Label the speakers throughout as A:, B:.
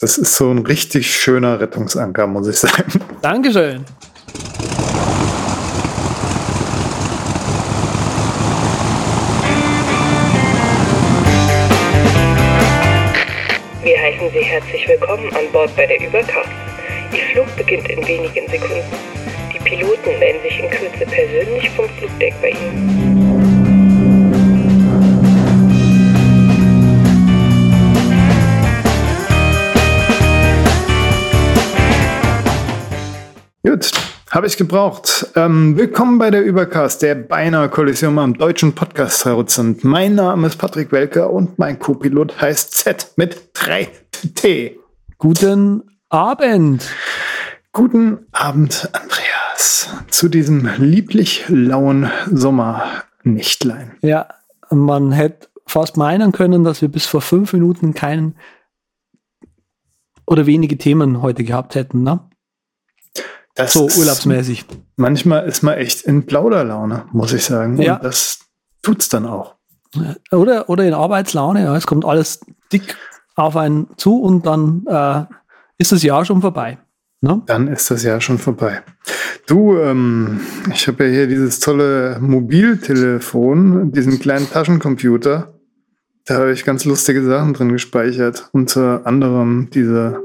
A: Das ist so ein richtig schöner Rettungsanker, muss ich sagen.
B: Dankeschön.
C: Wir heißen Sie herzlich willkommen an Bord bei der Übercast. Ihr Flug beginnt in wenigen Sekunden. Die Piloten melden sich in Kürze persönlich vom Flugdeck bei Ihnen.
A: Gut, habe ich gebraucht. Ähm, willkommen bei der Übercast, der beinahe Kollision am deutschen Podcast-Horizont. Mein Name ist Patrick Welker und mein Co-Pilot heißt Z mit 3T.
B: Guten Abend.
A: Guten Abend, Andreas, zu diesem lieblich lauen Sommernächtlein.
B: Ja, man hätte fast meinen können, dass wir bis vor fünf Minuten keinen oder wenige Themen heute gehabt hätten, ne?
A: Das
B: So
A: ist-
B: urlaubsmäßig.
A: Manchmal ist man echt in Plauderlaune, muss ich sagen.
B: Ja.
A: Und das tut's dann auch.
B: Oder, oder in Arbeitslaune, ja, es kommt alles dick auf einen zu und dann äh, ist das Jahr schon vorbei. Ne?
A: Dann ist das Jahr schon vorbei. Du, ähm, ich habe ja hier dieses tolle Mobiltelefon, diesen kleinen Taschencomputer. Da habe ich ganz lustige Sachen drin gespeichert. Unter anderem diese,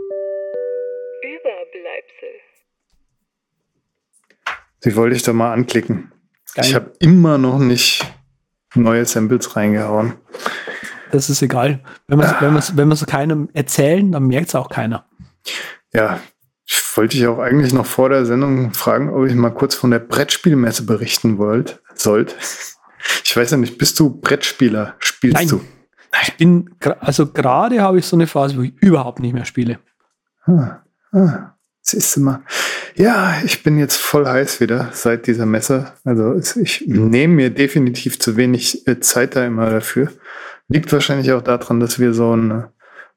A: die wollte ich da mal anklicken.
B: Geil.
A: Ich habe immer noch nicht neue Samples reingehauen.
B: Das ist egal. Wenn wir wenn wir's, wenn wir's keinem erzählen, dann merkt es auch keiner.
A: Ja, ich wollte ich auch eigentlich noch vor der Sendung fragen, ob ich mal kurz von der Brettspielmesse berichten wollt, sollt. Ich weiß ja nicht, bist du Brettspieler? Spielst
B: Nein.
A: du?
B: Ich bin, also gerade habe ich so eine Phase, wo ich überhaupt nicht mehr spiele.
A: Ah, ah, siehst du mal. Ja, ich bin jetzt voll heiß wieder seit dieser Messe. Also ich nehme mir definitiv zu wenig äh, Zeit da immer dafür. Liegt wahrscheinlich auch daran, dass wir so ein äh,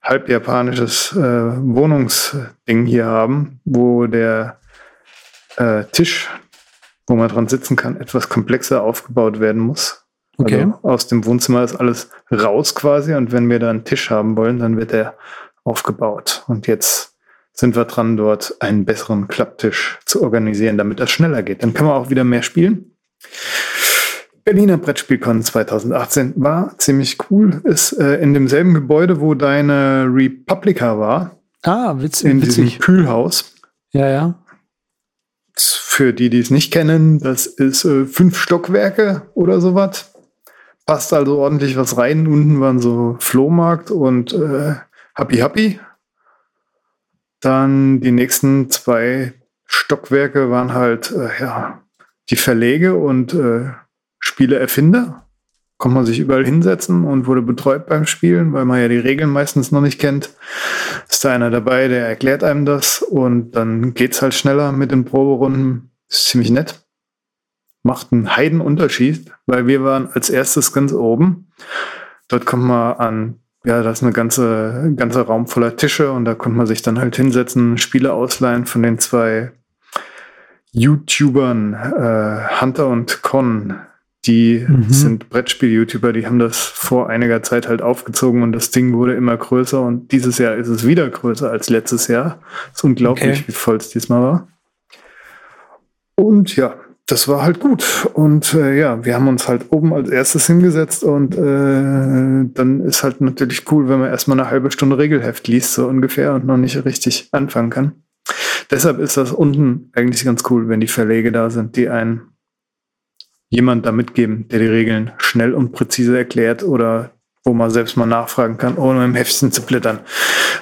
A: halb japanisches äh, Wohnungsding hier haben, wo der äh, Tisch, wo man dran sitzen kann, etwas komplexer aufgebaut werden muss.
B: Okay.
A: Also aus dem Wohnzimmer ist alles raus quasi und wenn wir da einen Tisch haben wollen, dann wird der aufgebaut. Und jetzt sind wir dran, dort einen besseren Klapptisch zu organisieren, damit das schneller geht. Dann kann man auch wieder mehr spielen. Berliner Brettspielcon 2018 war ziemlich cool. Ist äh, in demselben Gebäude, wo deine Republica war,
B: Ah, witz,
A: in diesem
B: witzig.
A: Kühlhaus.
B: Ja, ja.
A: Für die, die es nicht kennen, das ist äh, fünf Stockwerke oder sowas. Passt also ordentlich was rein. Unten waren so Flohmarkt und äh, Happy Happy. Dann die nächsten zwei Stockwerke waren halt äh, ja, die Verlege und äh, Spieleerfinder. Konnte man sich überall hinsetzen und wurde betreut beim Spielen, weil man ja die Regeln meistens noch nicht kennt. Ist da einer dabei, der erklärt einem das und dann geht's halt schneller mit den Proberunden. Ist ziemlich nett. Macht einen Heidenunterschied, weil wir waren als erstes ganz oben. Dort kommt man an, ja, da ist eine ganze, ein ganzer Raum voller Tische und da konnte man sich dann halt hinsetzen, Spiele ausleihen von den zwei YouTubern, äh, Hunter und Con. Die
B: Mhm.
A: sind Brettspiel-YouTuber, die haben das vor einiger Zeit halt aufgezogen und das Ding wurde immer größer und dieses Jahr ist es wieder größer als letztes Jahr. ist unglaublich,
B: Okay.
A: wie voll es diesmal war. Und ja, das war halt gut. Und äh, ja, wir haben uns halt oben als erstes hingesetzt und äh, dann ist halt natürlich cool, wenn man erstmal eine halbe Stunde Regelheft liest, so ungefähr, und noch nicht richtig anfangen kann. Deshalb ist das unten eigentlich ganz cool, wenn die Verlege da sind, die einen jemand da mitgeben, der die Regeln schnell und präzise erklärt oder wo man selbst mal nachfragen kann, ohne im Heftchen zu blättern.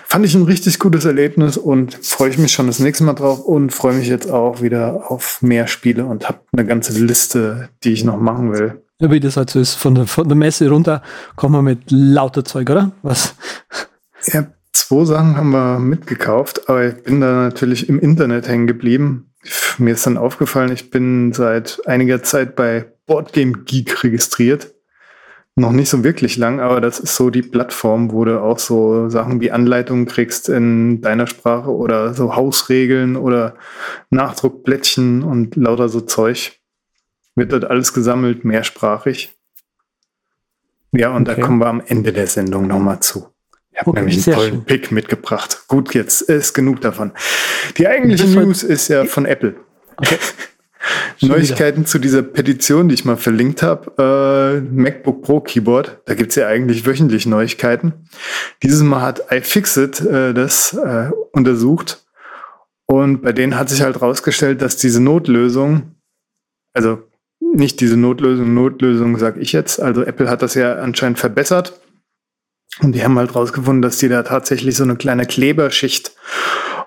A: Fand ich ein richtig gutes Erlebnis und freue ich mich schon das nächste Mal drauf und freue mich jetzt auch wieder auf mehr Spiele und habe eine ganze Liste, die ich noch machen will.
B: Ja, wie das halt so ist, von der, von der Messe runter kommen wir mit lauter Zeug, oder? Was?
A: Ja, zwei Sachen haben wir mitgekauft, aber ich bin da natürlich im Internet hängen geblieben. Mir ist dann aufgefallen, ich bin seit einiger Zeit bei Boardgame Geek registriert. Noch nicht so wirklich lang, aber das ist so die Plattform, wo du auch so Sachen wie Anleitungen kriegst in deiner Sprache oder so Hausregeln oder Nachdruckblättchen und lauter so Zeug. Wird dort alles gesammelt, mehrsprachig. Ja, und
B: Okay.
A: da kommen wir am Ende der Sendung nochmal zu. Ich habe okay, nämlich einen tollen schön. Pick mitgebracht. Gut, jetzt ist genug davon. Die eigentliche News ist ja von Apple. Okay. Neuigkeiten wieder. zu dieser Petition, die ich mal verlinkt habe. Äh, MacBook Pro Keyboard. Da gibt's ja eigentlich wöchentlich Neuigkeiten. Dieses Mal hat iFixit äh, das äh, untersucht. Und bei denen hat sich halt rausgestellt, dass diese Notlösung, also nicht diese Notlösung, Notlösung sage ich jetzt, also Apple hat das ja anscheinend verbessert. Und die haben halt rausgefunden, dass die da tatsächlich so eine kleine Kleberschicht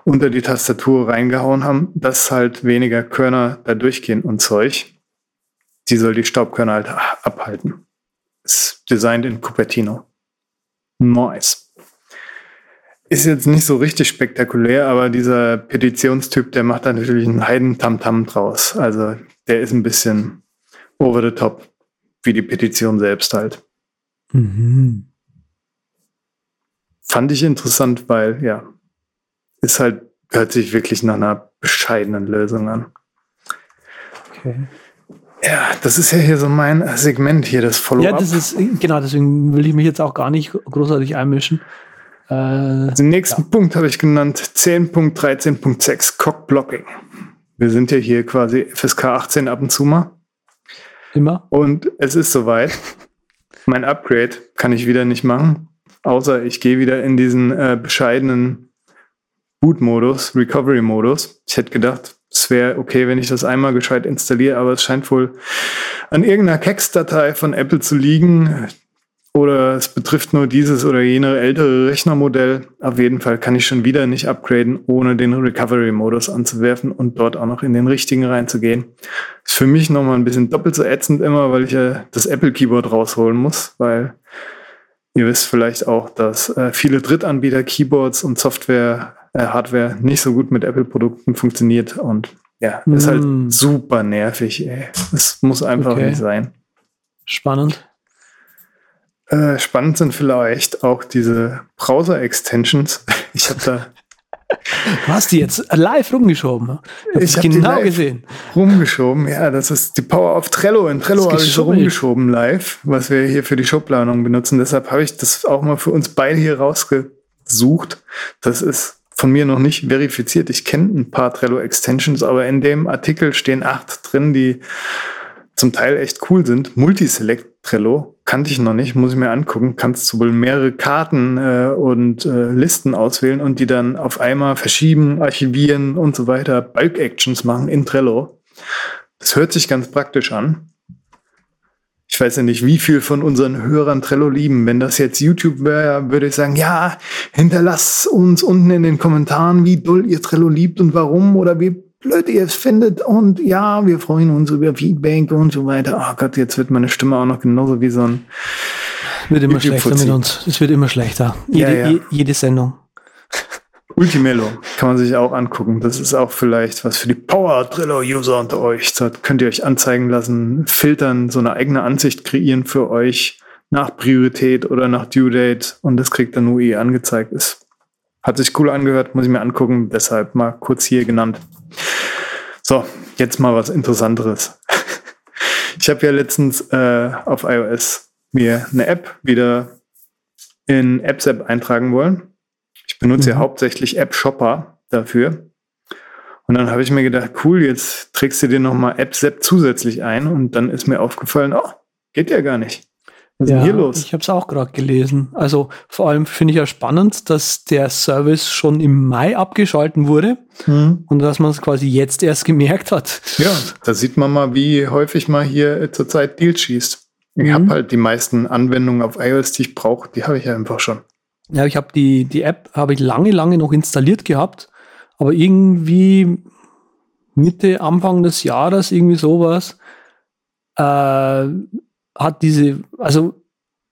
A: unter die Tastatur reingehauen haben, dass halt weniger Körner da durchgehen und Zeug. Die soll die Staubkörner halt abhalten. Ist designed in Cupertino. Nice. Ist jetzt nicht so richtig spektakulär, aber dieser Petitionstyp, der macht da natürlich einen Heiden-Tamtam draus. Also der ist ein bisschen over the top, wie die Petition selbst halt. Mhm. Fand ich interessant, weil ja, ist halt, hört sich wirklich nach einer bescheidenen Lösung an. Okay. Ja, das ist ja hier so mein Segment hier, das Follow-up. Ja, das ist,
B: genau, deswegen will ich mich jetzt auch gar nicht großartig einmischen.
A: Äh, Den nächsten ja. Punkt habe ich genannt 10.13.6 Cockblocking. Wir sind ja hier quasi FSK 18 ab und zu mal.
B: Immer.
A: Und es ist soweit. mein Upgrade kann ich wieder nicht machen, außer ich gehe wieder in diesen äh, bescheidenen Boot-Modus, Recovery-Modus. Ich hätte gedacht, es wäre okay, wenn ich das einmal gescheit installiere, aber es scheint wohl an irgendeiner Kex-Datei von Apple zu liegen. Oder es betrifft nur dieses oder jene ältere Rechnermodell. Auf jeden Fall kann ich schon wieder nicht upgraden, ohne den Recovery-Modus anzuwerfen und dort auch noch in den richtigen reinzugehen. Ist für mich nochmal ein bisschen doppelt so ätzend immer, weil ich ja das Apple-Keyboard rausholen muss, weil ihr wisst vielleicht auch, dass äh, viele Drittanbieter Keyboards und Software Hardware nicht so gut mit Apple-Produkten funktioniert und ja, ist halt mm. super nervig, ey. Es muss einfach okay. nicht sein.
B: Spannend.
A: Äh, spannend sind vielleicht auch diese Browser-Extensions. Ich habe da.
B: Du hast die jetzt live rumgeschoben.
A: Hab ich habe genau gesehen. Rumgeschoben, ja, das ist die Power of Trello. In Trello habe ich so rumgeschoben live, was wir hier für die Showplanung benutzen. Deshalb habe ich das auch mal für uns beide hier rausgesucht. Das ist von mir noch nicht verifiziert. Ich kenne ein paar Trello-Extensions, aber in dem Artikel stehen acht drin, die zum Teil echt cool sind. Multiselect Trello kannte ich noch nicht, muss ich mir angucken. Kannst du wohl mehrere Karten äh, und äh, Listen auswählen und die dann auf einmal verschieben, archivieren und so weiter. Bulk Actions machen in Trello. Das hört sich ganz praktisch an ich weiß ja nicht, wie viel von unseren Hörern Trello lieben. Wenn das jetzt YouTube wäre, würde ich sagen, ja, hinterlasst uns unten in den Kommentaren, wie doll ihr Trello liebt und warum oder wie blöd ihr es findet. Und ja, wir freuen uns über Feedback und so weiter. Oh Gott, jetzt wird meine Stimme auch noch genauso wie so ein.
B: Wird immer schlechter mit uns. Es wird immer schlechter. Jede, ja, ja. jede Sendung.
A: Ultimello kann man sich auch angucken. Das ist auch vielleicht was für die Power Trello User unter euch. Da könnt ihr euch anzeigen lassen, filtern, so eine eigene Ansicht kreieren für euch nach Priorität oder nach Due Date und das kriegt dann nur eh angezeigt. Ist, hat sich cool angehört, muss ich mir angucken, deshalb mal kurz hier genannt. So, jetzt mal was Interessanteres. Ich habe ja letztens äh, auf iOS mir eine App wieder in Apps-App eintragen wollen ich benutze mhm. ja hauptsächlich App Shopper dafür. Und dann habe ich mir gedacht, cool, jetzt trägst du dir nochmal AppSep zusätzlich ein und dann ist mir aufgefallen, oh, geht ja gar nicht.
B: Was ja, ist denn hier los? Ich habe es auch gerade gelesen. Also vor allem finde ich ja spannend, dass der Service schon im Mai abgeschalten wurde mhm. und dass man es quasi jetzt erst gemerkt hat.
A: Ja, da sieht man mal, wie häufig man hier zurzeit Deals schießt. Ich mhm. habe halt die meisten Anwendungen auf iOS, die ich brauche, die habe ich ja einfach schon.
B: Ja, ich habe die, die App habe ich lange, lange noch installiert gehabt, aber irgendwie Mitte, Anfang des Jahres, irgendwie sowas, äh, hat diese, also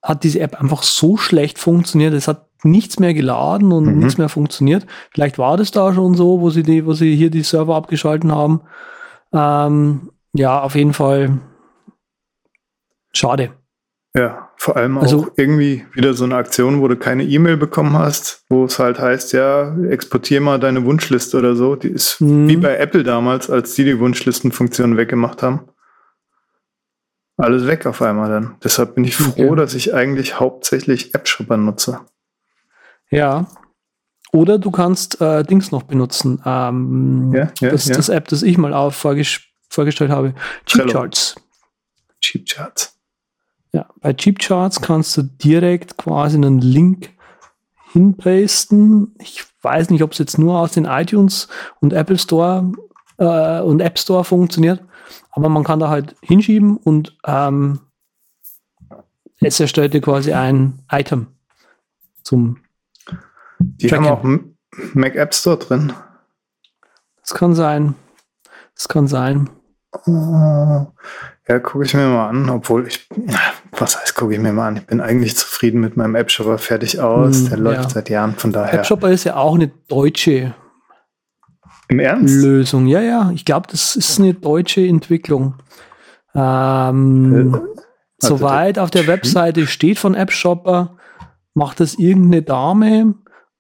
B: hat diese App einfach so schlecht funktioniert. Es hat nichts mehr geladen und mhm. nichts mehr funktioniert. Vielleicht war das da schon so, wo sie die, wo sie hier die Server abgeschalten haben. Ähm, ja, auf jeden Fall schade.
A: Ja, vor allem also, auch irgendwie wieder so eine Aktion, wo du keine E-Mail bekommen hast, wo es halt heißt, ja, exportier mal deine Wunschliste oder so. Die ist mhm. wie bei Apple damals, als die die Wunschlistenfunktion weggemacht haben. Alles weg auf einmal dann. Deshalb bin ich froh, okay. dass ich eigentlich hauptsächlich App-Shopper nutze.
B: Ja. Oder du kannst äh, Dings noch benutzen. Ähm,
A: Ja, ja,
B: das,
A: ja.
B: das App, das ich mal auf vorges vorgestellt habe. Cheap. Charts.
A: Cheap Charts.
B: Ja, bei Cheap Charts kannst du direkt quasi einen Link hinpasten. Ich weiß nicht, ob es jetzt nur aus den iTunes und Apple Store äh, und App Store funktioniert, aber man kann da halt hinschieben und ähm, es erstellt dir quasi ein Item zum.
A: Die
B: Tracken.
A: haben auch Mac App Store drin.
B: Das kann sein. Das kann sein.
A: Ja, gucke ich mir mal an, obwohl ich, was heißt, gucke ich mir mal an. Ich bin eigentlich zufrieden mit meinem App Shopper fertig aus.
B: Hm,
A: Der läuft
B: ja.
A: seit Jahren, von daher.
B: App Shopper ist ja auch eine deutsche
A: Im Ernst?
B: Lösung. Ja, ja, ich glaube, das ist eine deutsche Entwicklung. Ähm,
A: also
B: Soweit auf der Webseite steht von App Shopper, macht das irgendeine Dame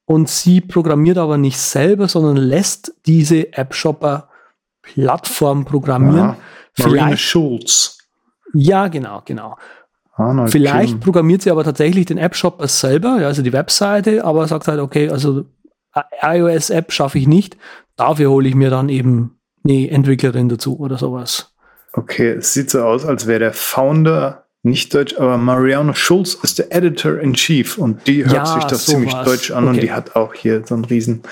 B: und sie programmiert aber nicht selber, sondern lässt diese App Shopper Plattform programmieren.
A: Ja. Marina Schulz.
B: ja, genau, genau.
A: Arnold
B: Vielleicht
A: Kim.
B: programmiert sie aber tatsächlich den App Shopper selber, ja, also die Webseite, aber sagt halt, okay, also iOS-App schaffe ich nicht. Dafür hole ich mir dann eben eine Entwicklerin dazu oder sowas.
A: Okay, es sieht so aus, als wäre der Founder nicht deutsch, aber Mariano Schulz ist der Editor in Chief und die hört
B: Ja,
A: sich doch ziemlich
B: sowas.
A: deutsch an und
B: Okay.
A: die hat auch hier so einen riesen,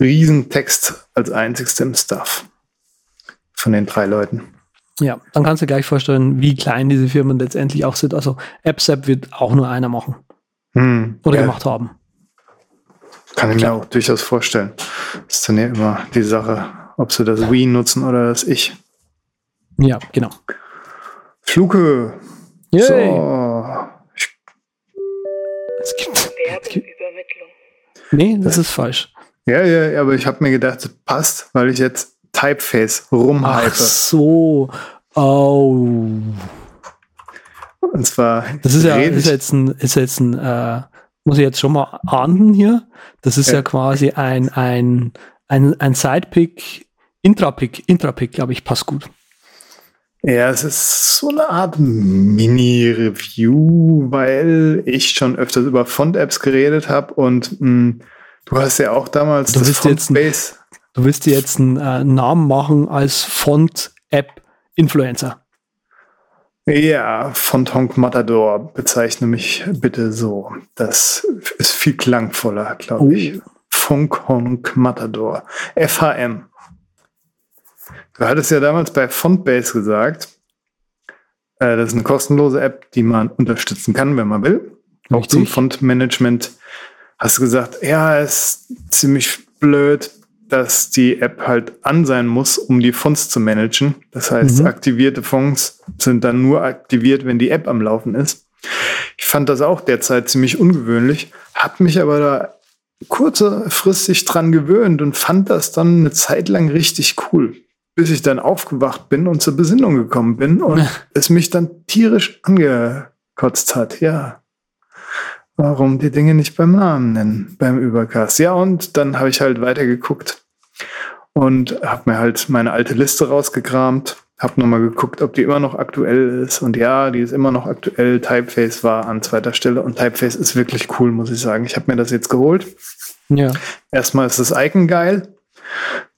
A: riesen Text als einzigste im Stuff von den drei Leuten.
B: Ja, dann kannst du dir gleich vorstellen, wie klein diese Firmen letztendlich auch sind. Also AppSap wird auch nur einer machen
A: Hm,
B: oder
A: ja,
B: gemacht haben.
A: Kann ich mir auch durchaus vorstellen. Das ist dann ja immer die Sache, ob sie das Wii nutzen oder das Ich.
B: Ja, genau.
A: Fluke.
B: Yay.
A: So.
B: Es gibt, es gibt,
C: Werbeübermittlung.
B: nee, das ist falsch.
A: ja, ja, ja, aber ich habe mir gedacht, das passt, weil ich jetzt Typeface
B: Ach
A: rumhype.
B: so. Oh.
A: Und zwar
B: Das ist ja, ist jetzt ein, ist jetzt ein, äh, muss ich jetzt schon mal ahnden hier. Das ist ja,
A: Ja.
B: quasi ein, ein, ein, ein Sidepick, Intrapick, Intrapick, glaube ich, passt gut.
A: Ja, es ist so eine Art Mini-Review, weil ich schon öfters über Font-Apps geredet habe und mh, du hast ja auch damals
B: Du
A: das Font-Base.
B: Du willst dir jetzt einen äh, Namen machen als Font-App-Influencer.
A: Ja, Fontonk Matador bezeichne mich bitte so. Das ist viel klangvoller, glaube
B: Oh.
A: ich. Fonkonk Matador. FHM. Du hattest ja damals bei Fontbase gesagt, äh, das ist eine kostenlose App, die man unterstützen kann, wenn man will. Auch
B: Richtig.
A: zum Fontmanagement hast du gesagt, ja, ist ziemlich blöd, dass die App halt an sein muss, um die Fonts zu managen. Das heißt,
B: Mhm.
A: aktivierte Fonts sind dann nur aktiviert, wenn die App am Laufen ist. Ich fand das auch derzeit ziemlich ungewöhnlich, habe mich aber da kurzfristig dran gewöhnt und fand das dann eine Zeit lang richtig cool, bis ich dann aufgewacht bin und zur Besinnung gekommen bin und es mich dann tierisch angekotzt hat. Ja, warum die Dinge nicht beim Namen nennen beim Übercast. Ja, und dann habe ich halt weitergeguckt und habe mir halt meine alte Liste rausgekramt, habe nochmal geguckt, ob die immer noch aktuell ist. Und ja, die ist immer noch aktuell. Typeface war an zweiter Stelle und Typeface ist wirklich cool, muss ich sagen. Ich habe mir das jetzt geholt.
B: Ja.
A: Erstmal ist das Icon geil.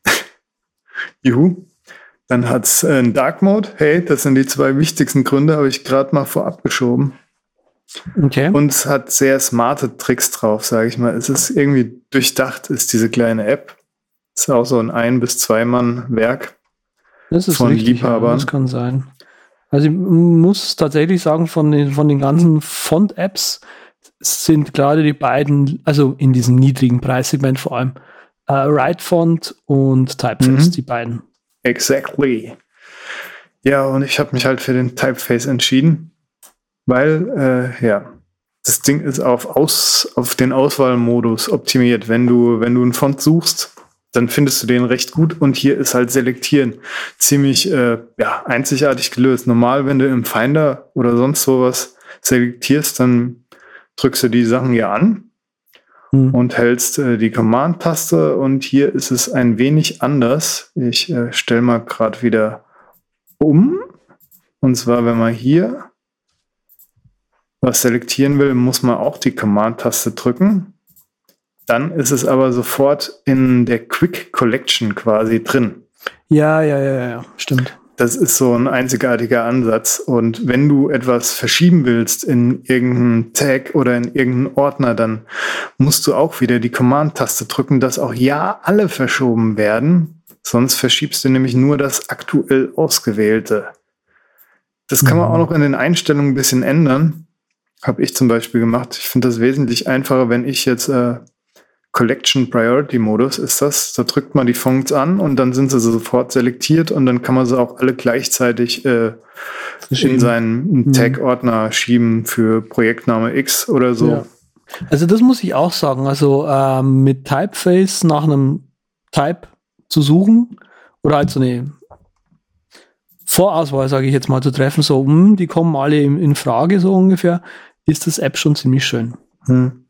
A: Juhu. Dann hat es einen Dark Mode. Hey, das sind die zwei wichtigsten Gründe, habe ich gerade mal vorab geschoben.
B: Okay.
A: Und es hat sehr smarte Tricks drauf, sage ich mal. Es ist irgendwie durchdacht, ist diese kleine App. Ist auch so ein Ein- bis Zwei-Mann-Werk.
B: Das ist
A: von
B: richtig,
A: Liebhabern.
B: Ja, das kann sein. Also ich muss tatsächlich sagen, von den, von den ganzen Font-Apps sind gerade die beiden, also in diesem niedrigen Preissegment vor allem, äh, Write-Font und Typeface,
A: Mhm.
B: die beiden.
A: Exactly. Ja, und ich habe mich halt für den Typeface entschieden, weil, äh, ja, das Ding ist auf, aus, auf den Auswahlmodus optimiert. Wenn du, wenn du einen Font suchst, dann findest du den recht gut und hier ist halt Selektieren ziemlich äh, ja, einzigartig gelöst. Normal, wenn du im Finder oder sonst sowas selektierst, dann drückst du die Sachen ja an
B: Hm.
A: und hältst äh, die Command-Taste und hier ist es ein wenig anders. Ich äh, stelle mal gerade wieder um. Und zwar, wenn man hier was selektieren will, muss man auch die Command-Taste drücken. dann ist es aber sofort in der Quick Collection quasi drin.
B: Ja, ja, ja, ja, stimmt.
A: Das ist so ein einzigartiger Ansatz. Und wenn du etwas verschieben willst in irgendeinen Tag oder in irgendeinen Ordner, dann musst du auch wieder die Command-Taste drücken, dass auch ja alle verschoben werden. Sonst verschiebst du nämlich nur das aktuell ausgewählte. Das kann man auch noch in den Einstellungen ein bisschen ändern. Habe ich zum Beispiel gemacht. Ich finde das wesentlich einfacher, wenn ich jetzt äh, Collection Priority Modus ist das. Da drückt man die Fonts an und dann sind sie sofort selektiert und dann kann man sie auch alle gleichzeitig äh, in seinen Tag-Ordner schieben für Projektname X oder so. Ja.
B: Also das muss ich auch sagen. Also ähm, mit Typeface nach einem Type zu suchen oder halt so eine Vorauswahl, sage ich jetzt mal, zu treffen, so, mh, hm, die kommen alle in, in, Frage, so ungefähr, ist das App schon ziemlich schön. Hm.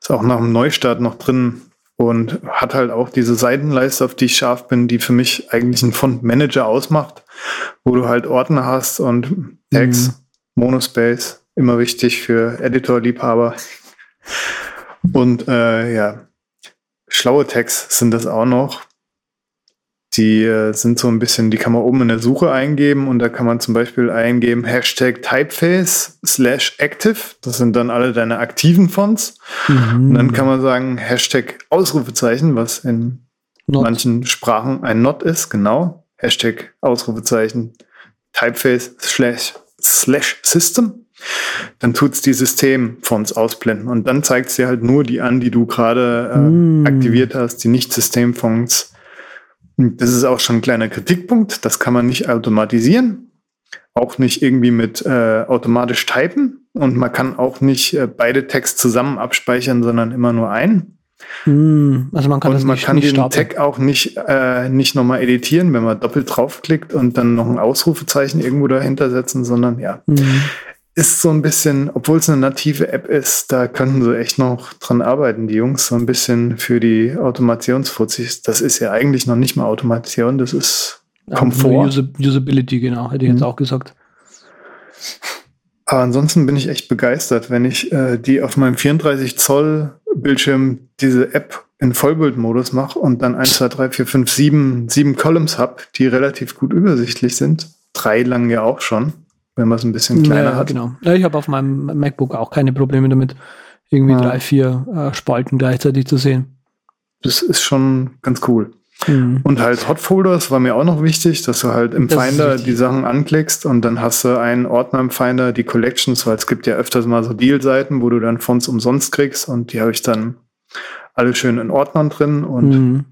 A: Ist auch nach dem Neustart noch drin und hat halt auch diese Seitenleiste, auf die ich scharf bin, die für mich eigentlich einen Font-Manager ausmacht, wo du halt Ordner hast und Tags, mhm. Monospace, immer wichtig für Editor-Liebhaber. Und äh, ja, schlaue Tags sind das auch noch. Die äh, sind so ein bisschen, die kann man oben in der Suche eingeben und da kann man zum Beispiel eingeben Hashtag Typeface slash active. Das sind dann alle deine aktiven Fonts. Mhm. Und dann kann man sagen Hashtag Ausrufezeichen, was in not. manchen Sprachen ein Not ist, genau. Hashtag Ausrufezeichen Typeface slash, slash System. Dann tut's die Systemfonts ausblenden und dann zeigt es dir halt nur die an, die du gerade äh, mm. aktiviert hast, die nicht Systemfonts das ist auch schon ein kleiner Kritikpunkt. Das kann man nicht automatisieren. Auch nicht irgendwie mit äh, automatisch typen. Und man kann auch nicht äh, beide Tags zusammen abspeichern, sondern immer nur einen.
B: Hm, also man kann,
A: und man nicht, kann nicht den stapeln. Tag auch nicht, äh, nicht nochmal editieren, wenn man doppelt draufklickt und dann noch ein Ausrufezeichen irgendwo dahinter setzen, sondern ja. Hm ist so ein bisschen, obwohl es eine native App ist, da könnten sie echt noch dran arbeiten, die Jungs, so ein bisschen für die Automationsfuzis. Das ist ja eigentlich noch nicht mal Automation, das ist Komfort.
B: Ja, Usability, genau, hätte ich mhm. jetzt auch gesagt.
A: Aber ansonsten bin ich echt begeistert, wenn ich äh, die auf meinem 34 Zoll Bildschirm diese App in Vollbildmodus mache und dann 1, 2, 3, 4, 5, 7, 7 Columns habe, die relativ gut übersichtlich sind. Drei lang ja auch schon wenn man es ein bisschen kleiner ja, hat.
B: Genau. Ja, ich habe auf meinem MacBook auch keine Probleme damit, irgendwie ja. drei, vier äh, Spalten gleichzeitig zu sehen.
A: Das ist schon ganz cool. Mhm. Und halt Hotfolders war mir auch noch wichtig, dass du halt im das Finder die Sachen anklickst und dann hast du einen Ordner im Finder, die Collections, weil es gibt ja öfters mal so Deal-Seiten, wo du dann Fonts umsonst kriegst und die habe ich dann alle schön in Ordnern drin und mhm.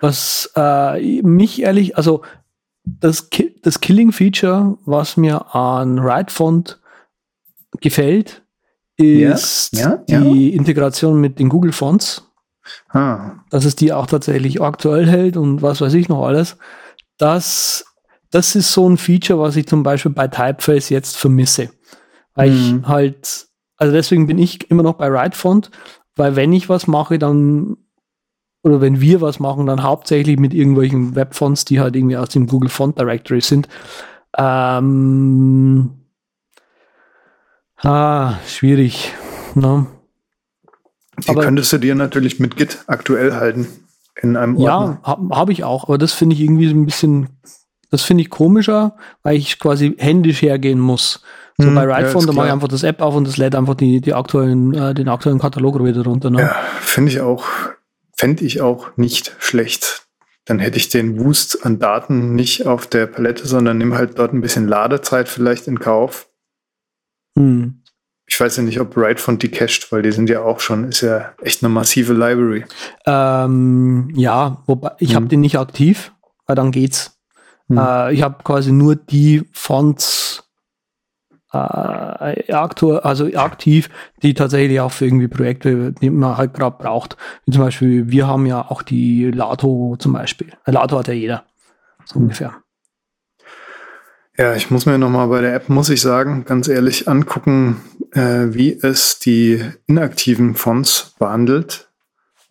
B: was äh, mich ehrlich, also das, Ki das Killing-Feature, was mir an WriteFont gefällt, ist ja, ja, die ja. Integration mit den Google Fonts. Ah. Dass es die auch tatsächlich aktuell hält und was weiß ich noch alles. Das, das ist so ein Feature, was ich zum Beispiel bei Typeface jetzt vermisse. Weil mhm. ich halt, also deswegen bin ich immer noch bei WriteFont, weil wenn ich was mache, dann oder wenn wir was machen, dann hauptsächlich mit irgendwelchen Webfonts, die halt irgendwie aus dem Google Font Directory sind. Ähm, ah, schwierig. Ne?
A: Die aber, könntest du dir natürlich mit Git aktuell halten in einem
B: Ordner. Ja, habe hab ich auch, aber das finde ich irgendwie so ein bisschen, das finde ich komischer, weil ich quasi händisch hergehen muss. So hm, bei WriteFont, ja, da mache ich einfach das App auf und das lädt einfach die, die aktuellen, äh, den aktuellen Katalog wieder runter. Ne?
A: Ja, finde ich auch fände ich auch nicht schlecht. Dann hätte ich den Wust an Daten nicht auf der Palette, sondern nimm halt dort ein bisschen Ladezeit vielleicht in Kauf. Hm. Ich weiß ja nicht, ob Writefont die cached, weil die sind ja auch schon, ist ja echt eine massive Library.
B: Ähm, ja, wobei ich hm. habe den nicht aktiv, weil dann geht's. Hm. Äh, ich habe quasi nur die Fonts äh, aktuell, also aktiv, die tatsächlich auch für irgendwie Projekte, die man halt gerade braucht. Wie zum Beispiel, wir haben ja auch die Lato zum Beispiel. Lato hat ja jeder. So ungefähr.
A: Ja, ich muss mir nochmal bei der App, muss ich sagen, ganz ehrlich angucken, äh, wie es die inaktiven Fonts behandelt.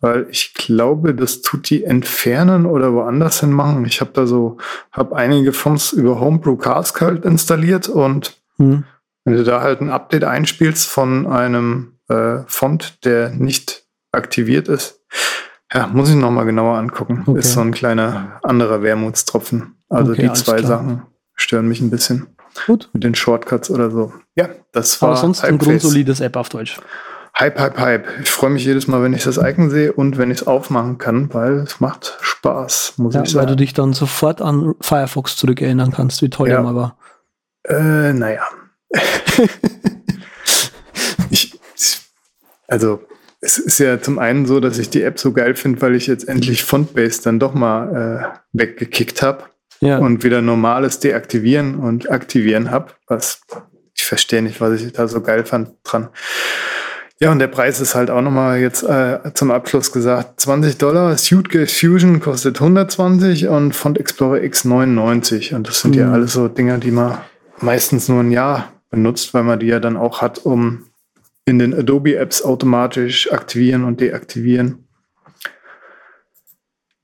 A: Weil ich glaube, das tut die entfernen oder woanders hin machen. Ich habe da so, habe einige Fonts über Homebrew Cask halt installiert und hm. Wenn du da halt ein Update einspielst von einem äh, Font, der nicht aktiviert ist. Ja, muss ich nochmal genauer angucken.
B: Okay.
A: Ist so ein kleiner anderer Wermutstropfen. Also
B: Okay,
A: die zwei
B: klar.
A: Sachen stören mich ein bisschen
B: Gut.
A: mit den Shortcuts oder so. Ja, das war
B: Aber sonst ein grundsolides App auf Deutsch.
A: Hype, Hype, Hype. Ich freue mich jedes Mal, wenn ich das Icon sehe und wenn ich es aufmachen kann, weil es macht Spaß, muss
B: Ja,
A: ich
B: weil du
A: sagen.
B: dich dann sofort an Firefox zurückerinnern kannst, wie toll
A: Ja.
B: der mal war.
A: Äh, naja. ich, also, es ist ja zum einen so, dass ich die App so geil finde, weil ich jetzt endlich Fontbase dann doch mal äh, weggekickt habe
B: Ja.
A: und wieder normales deaktivieren und aktivieren habe. Was ich verstehe nicht, was ich da so geil fand dran. Ja, und der Preis ist halt auch nochmal jetzt äh, zum Abschluss gesagt. 20 Dollar, Suitcase Fusion kostet 120 und Font Explorer X 99. Und das sind ja
B: Mhm.
A: alles so Dinger, die man meistens nur ein Jahr benutzt, weil man die ja dann auch hat, um in den Adobe Apps automatisch aktivieren und deaktivieren.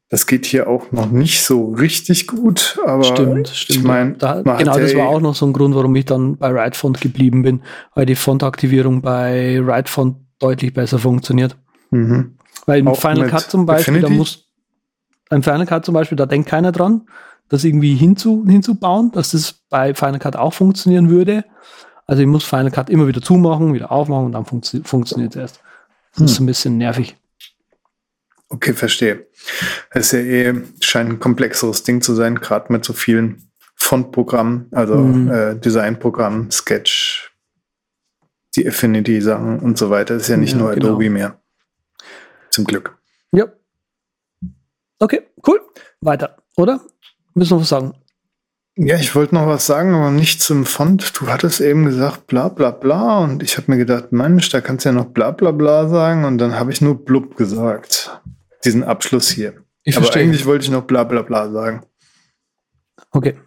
A: Das geht hier auch noch nicht so richtig gut, aber
B: Stimmt, stimmt.
A: ich meine,
B: da, genau, das war
A: eh-
B: auch noch so ein Grund, warum ich dann bei WriteFont geblieben bin, weil die Fontaktivierung bei WriteFont deutlich besser funktioniert.
A: Mhm.
B: Weil im Final Cut zum Beispiel, da
A: Affinity?
B: muss ein Final Cut zum Beispiel, da denkt keiner dran, das irgendwie hinzu, hinzubauen, dass das bei Final Cut auch funktionieren würde. Also ich muss Final Cut immer wieder zumachen, wieder aufmachen und dann funktio funktioniert es erst. Das
A: Hm.
B: ist ein bisschen nervig.
A: Okay, verstehe. Es ist ja eh, scheint ein komplexeres Ding zu sein, gerade mit so vielen Fontprogrammen, also
B: Mhm.
A: äh, Designprogrammen, Sketch, die Affinity-Sachen und so weiter. ist ja nicht
B: Ja,
A: nur
B: genau.
A: Adobe mehr. Zum Glück.
B: Ja. Okay, cool. Weiter, oder? Müssen wir was sagen?
A: Ja, ich wollte noch was sagen, aber nicht zum Font. Du hattest eben gesagt bla bla bla und ich habe mir gedacht, Mensch, da kannst du ja noch bla bla bla sagen und dann habe ich nur blub gesagt. Diesen Abschluss hier.
B: Ich
A: aber
B: verstehe.
A: eigentlich wollte ich noch bla bla bla sagen.
B: Okay.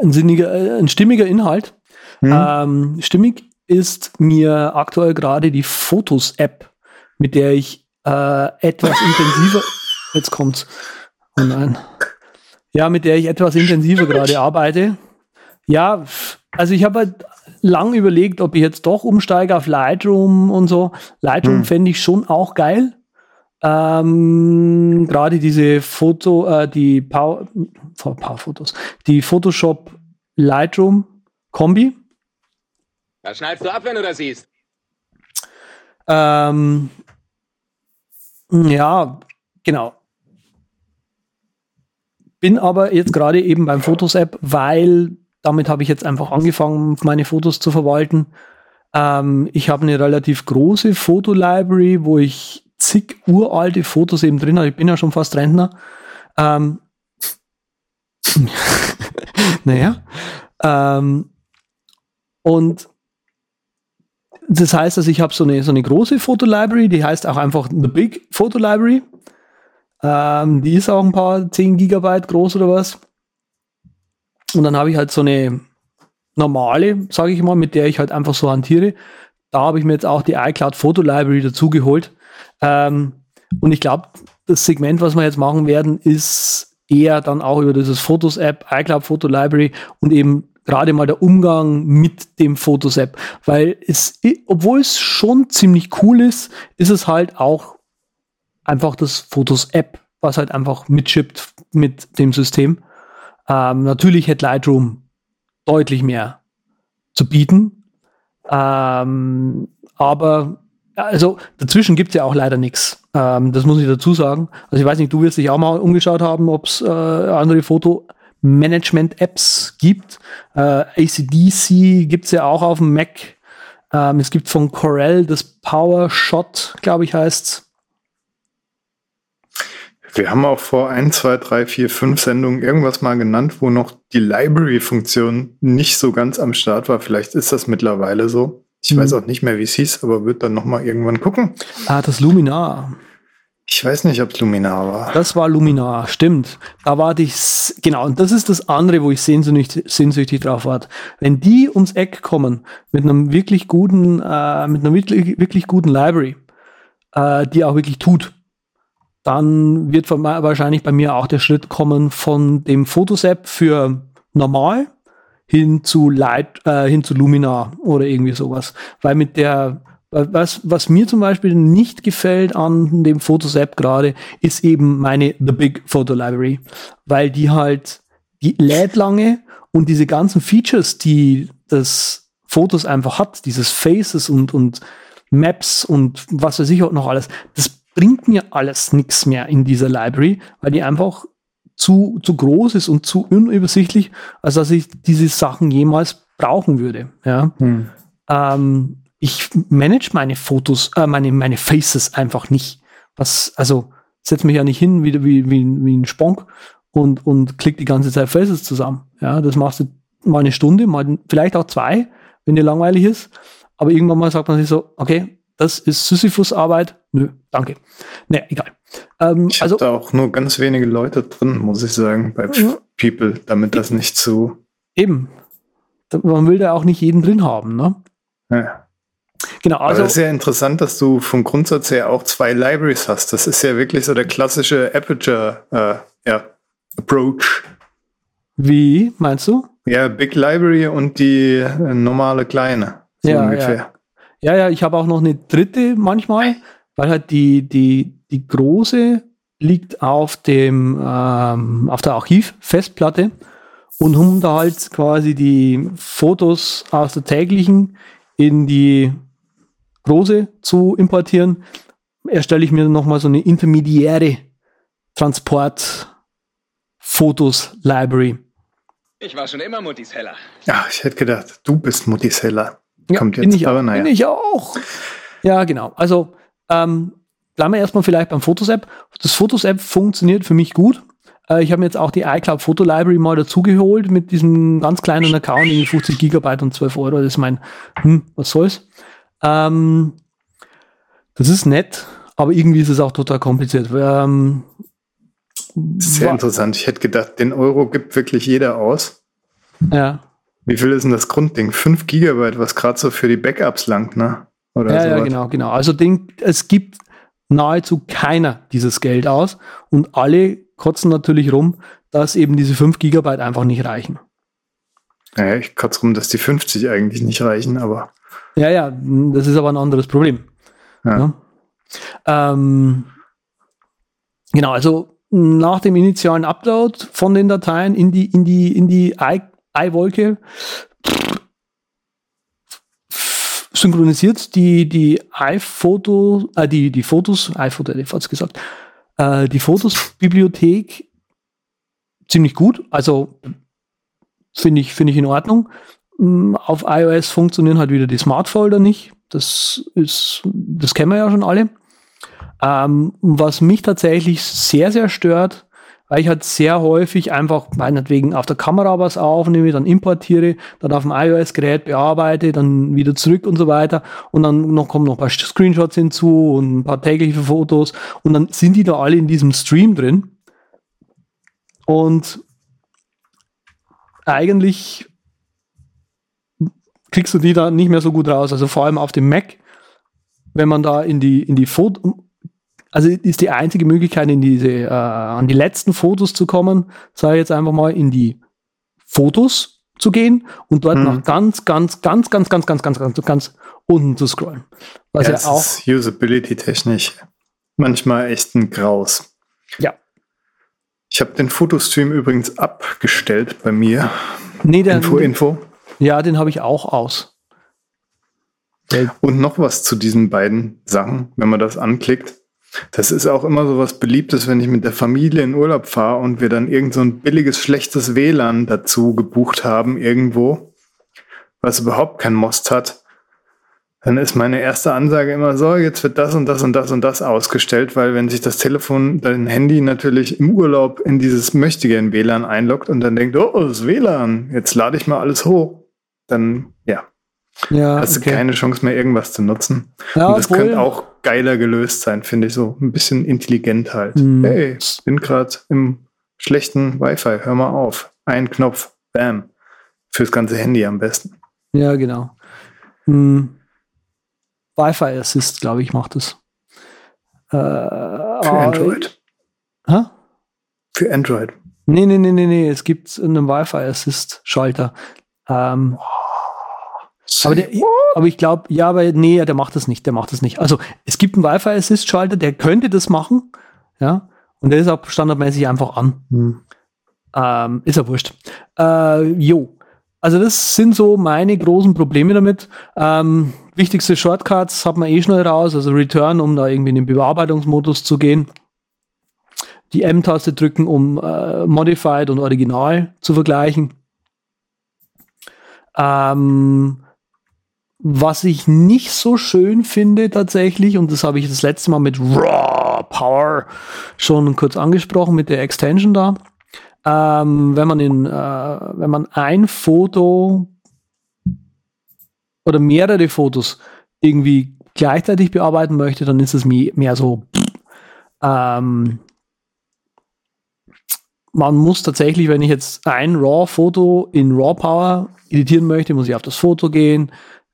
B: Ein, sinniger, äh, ein stimmiger Inhalt.
A: Hm?
B: Ähm, stimmig ist mir aktuell gerade die Fotos-App, mit der ich äh, etwas intensiver. Jetzt kommt's. Oh nein. Ja, mit der ich etwas intensiver gerade arbeite. Ja, also ich habe halt lang überlegt, ob ich jetzt doch umsteige auf Lightroom und so. Lightroom
A: Hm.
B: fände ich schon auch geil. Ähm, gerade diese Foto, äh, die Power, Power Fotos, die Photoshop Lightroom Kombi.
D: Da schneidest du ab, wenn du das siehst.
B: Ähm, ja, genau. Bin aber jetzt gerade eben beim Fotos-App, weil damit habe ich jetzt einfach angefangen, meine Fotos zu verwalten. Ähm, ich habe eine relativ große Fotolibrary, wo ich zig uralte Fotos eben drin habe. Ich bin ja schon fast Rentner. Ähm, naja. Ähm, und das heißt, dass ich habe so eine, so eine große Fotolibrary, die heißt auch einfach The Big Photo Library. Ähm, die ist auch ein paar 10 Gigabyte groß oder was. Und dann habe ich halt so eine normale, sage ich mal, mit der ich halt einfach so hantiere. Da habe ich mir jetzt auch die iCloud Photo Library dazugeholt. Ähm, und ich glaube, das Segment, was wir jetzt machen werden, ist eher dann auch über dieses Fotos-App, iCloud Photo Library und eben gerade mal der Umgang mit dem Fotos-App. Weil es, obwohl es schon ziemlich cool ist, ist es halt auch einfach das Fotos-App, was halt einfach mitschippt mit dem System. Ähm, natürlich hätte Lightroom deutlich mehr zu bieten. Ähm, aber also dazwischen gibt es ja auch leider nichts. Ähm, das muss ich dazu sagen. Also ich weiß nicht, du wirst dich auch mal umgeschaut haben, ob es äh, andere Foto-Management-Apps gibt. Äh, ACDC gibt es ja auch auf dem Mac. Ähm, es gibt von Corel das PowerShot, glaube ich, heißt
A: Wir haben auch vor ein, zwei, drei, vier, fünf Sendungen irgendwas mal genannt, wo noch die Library-Funktion nicht so ganz am Start war. Vielleicht ist das mittlerweile so. Ich
B: Mhm.
A: weiß auch nicht mehr, wie es hieß, aber wird dann noch mal irgendwann gucken.
B: Ah, das Luminar.
A: Ich weiß nicht, ob es Luminar war.
B: Das war Luminar, stimmt. Da warte ich, genau, und das ist das andere, wo ich sehnsüchtig, sehnsüchtig drauf warte. Wenn die ums Eck kommen mit einem wirklich guten, äh, mit einer wirklich, wirklich guten Library, äh, die auch wirklich tut, dann wird wahrscheinlich bei mir auch der Schritt kommen von dem Fotos-App für normal hin zu Light, äh, hin zu Luminar oder irgendwie sowas. Weil mit der Was, was mir zum Beispiel nicht gefällt an dem Fotos App gerade, ist eben meine The Big Photo Library, weil die halt, die lädt lange und diese ganzen Features, die das Fotos einfach hat, dieses Faces und, und Maps und was weiß ich auch noch alles, das bringt mir alles nichts mehr in dieser Library, weil die einfach zu, zu groß ist und zu unübersichtlich, als dass ich diese Sachen jemals brauchen würde. Ja. Hm. Ähm, ich manage meine Fotos, äh, meine, meine Faces einfach nicht. Was, also, setze mich ja nicht hin wie, wie, wie, wie ein Sponk und, und klick die ganze Zeit Faces zusammen. Ja, das machst du mal eine Stunde, mal vielleicht auch zwei, wenn dir langweilig ist. Aber irgendwann mal sagt man sich so, okay, das ist Sisyphus-Arbeit. Nö, danke. Ne, egal.
A: Ähm, ich also, da auch nur ganz wenige Leute drin, muss ich sagen, bei ja. People, damit das nicht zu.
B: Eben. Man will da auch nicht jeden drin haben, ne?
A: Ja. Genau, also. Aber es ist ja interessant, dass du vom Grundsatz her auch zwei Libraries hast. Das ist ja wirklich so der klassische Aperture äh, ja, Approach.
B: Wie meinst du?
A: Ja, Big Library und die äh, normale kleine.
B: So ja, ungefähr. Ja. Ja, ja, ich habe auch noch eine dritte manchmal, weil halt die, die, die große liegt auf dem ähm, auf der Archivfestplatte und um da halt quasi die Fotos aus der täglichen in die große zu importieren, erstelle ich mir nochmal so eine intermediäre Transport-Fotos-Library.
D: Ich war schon immer Muttis Heller.
A: Ja, ich hätte gedacht, du bist Muttis Heller.
B: Ja, Kommt jetzt, bin ich, aber naja. Bin ich auch. Ja, genau. Also, ähm, bleiben wir erstmal vielleicht beim Fotos-App. Das Fotos-App funktioniert für mich gut. Äh, ich habe mir jetzt auch die iCloud Photo Library mal dazugeholt mit diesem ganz kleinen Account, irgendwie 50 Gigabyte und 12 Euro. Das ist mein, hm, was soll's. Ähm, das ist nett, aber irgendwie ist es auch total kompliziert. Ähm,
A: Sehr interessant. Ich hätte gedacht, den Euro gibt wirklich jeder aus.
B: Ja.
A: Wie viel ist denn das Grundding? 5 Gigabyte, was gerade so für die Backups langt, ne?
B: Oder ja, ja, genau, genau. Also den, es gibt nahezu keiner dieses Geld aus und alle kotzen natürlich rum, dass eben diese 5 Gigabyte einfach nicht reichen.
A: Naja, ich kotze rum, dass die 50 eigentlich nicht reichen, aber.
B: Ja, ja, das ist aber ein anderes Problem. Ja. ja. Ähm, genau, also nach dem initialen Upload von den Dateien in die, in die, in die i-Wolke synchronisiert die, die iPhoto, äh, die, die Fotos, iPhoto, hätte ich fast gesagt, äh, die Fotos-Bibliothek ziemlich gut. Also finde ich, finde ich in Ordnung. Mm, auf iOS funktionieren halt wieder die Smart-Folder nicht. Das ist, das kennen wir ja schon alle. Ähm, was mich tatsächlich sehr, sehr stört, weil ich halt sehr häufig einfach meinetwegen auf der Kamera was aufnehme, dann importiere, dann auf dem iOS-Gerät bearbeite, dann wieder zurück und so weiter. Und dann noch kommen noch ein paar Screenshots hinzu und ein paar tägliche Fotos. Und dann sind die da alle in diesem Stream drin. Und eigentlich kriegst du die da nicht mehr so gut raus. Also vor allem auf dem Mac, wenn man da in die, in die Foto, also ist die einzige Möglichkeit, in diese, äh, an die letzten Fotos zu kommen, sei jetzt einfach mal in die Fotos zu gehen und dort mhm. noch ganz, ganz, ganz, ganz, ganz, ganz, ganz, ganz, ganz unten zu scrollen.
A: Was ja, ja auch Usability-technisch manchmal echt ein Graus.
B: Ja.
A: Ich habe den Fotostream übrigens abgestellt bei mir.
B: Nee, der, Info, Info. Ja, den habe ich auch aus.
A: Und noch was zu diesen beiden Sachen, wenn man das anklickt. Das ist auch immer so was Beliebtes, wenn ich mit der Familie in Urlaub fahre und wir dann irgend so ein billiges, schlechtes WLAN dazu gebucht haben irgendwo, was überhaupt kein Most hat. Dann ist meine erste Ansage immer so, jetzt wird das und das und das und das ausgestellt, weil wenn sich das Telefon, dein Handy natürlich im Urlaub in dieses möchtegern WLAN einloggt und dann denkt, oh, das WLAN, jetzt lade ich mal alles hoch, dann ja, ja, hast okay. du keine Chance mehr, irgendwas zu nutzen. Ja, und das könnte auch geiler gelöst sein, finde ich so. Ein bisschen intelligent halt. Hm. Hey, bin gerade im schlechten Wi-Fi, hör mal auf. Ein Knopf, bam. Fürs ganze Handy am besten.
B: Ja, genau. Hm. Wi-Fi Assist, glaube ich, macht es.
A: Äh, Für Android.
B: Hä?
A: Für Android.
B: Nee, nee, nee, nee, nee. Es gibt einen Wi-Fi Assist Schalter. Ähm, Aber, der, aber ich glaube, ja, aber nee, der macht das nicht, der macht das nicht. Also es gibt einen Wi-Fi-Assist-Schalter, der könnte das machen, ja, und der ist auch standardmäßig einfach an. Hm. Ähm, ist ja wurscht. Äh, jo. Also das sind so meine großen Probleme damit. Ähm, wichtigste Shortcuts hat man eh schnell raus, also Return, um da irgendwie in den Bearbeitungsmodus zu gehen. Die M-Taste drücken, um äh, Modified und Original zu vergleichen. Ähm, was ich nicht so schön finde tatsächlich, und das habe ich das letzte Mal mit Raw Power schon kurz angesprochen, mit der Extension da, ähm, wenn man in, äh, wenn man ein Foto oder mehrere Fotos irgendwie gleichzeitig bearbeiten möchte, dann ist es mehr so, ähm, man muss tatsächlich, wenn ich jetzt ein RAW-Foto in RAW Power editieren möchte, muss ich auf das Foto gehen,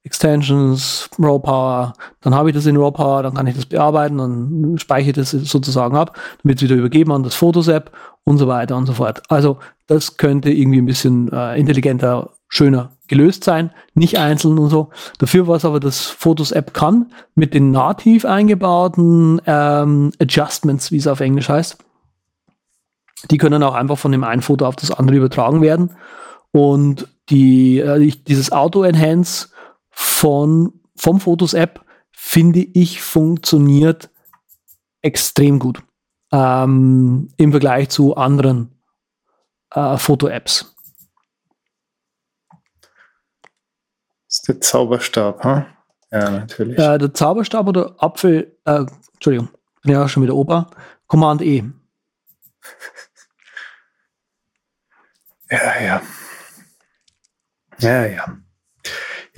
B: Extensions, RAW Power, dann habe ich das in RAW Power, dann kann ich das bearbeiten, dann speichere ich das sozusagen ab, dann wird es wieder übergeben an das Fotos App und so weiter und so fort. Also das könnte irgendwie ein bisschen äh, intelligenter, schöner gelöst sein, nicht einzeln und so. Dafür, was aber das Fotos App kann, mit den nativ eingebauten ähm, Adjustments, wie es auf Englisch heißt, die können auch einfach von dem einen Foto auf das andere übertragen werden. Und die, äh, dieses Auto-Enhance von, vom Fotos-App, finde ich, funktioniert extrem gut ähm, im Vergleich zu anderen äh, Foto-Apps.
A: Das ist der Zauberstab, ha? Ja, natürlich.
B: Äh, der Zauberstab oder Apfel, äh, Entschuldigung, bin ja schon wieder Opa. Command E.
A: ja, ja. Ja, ja.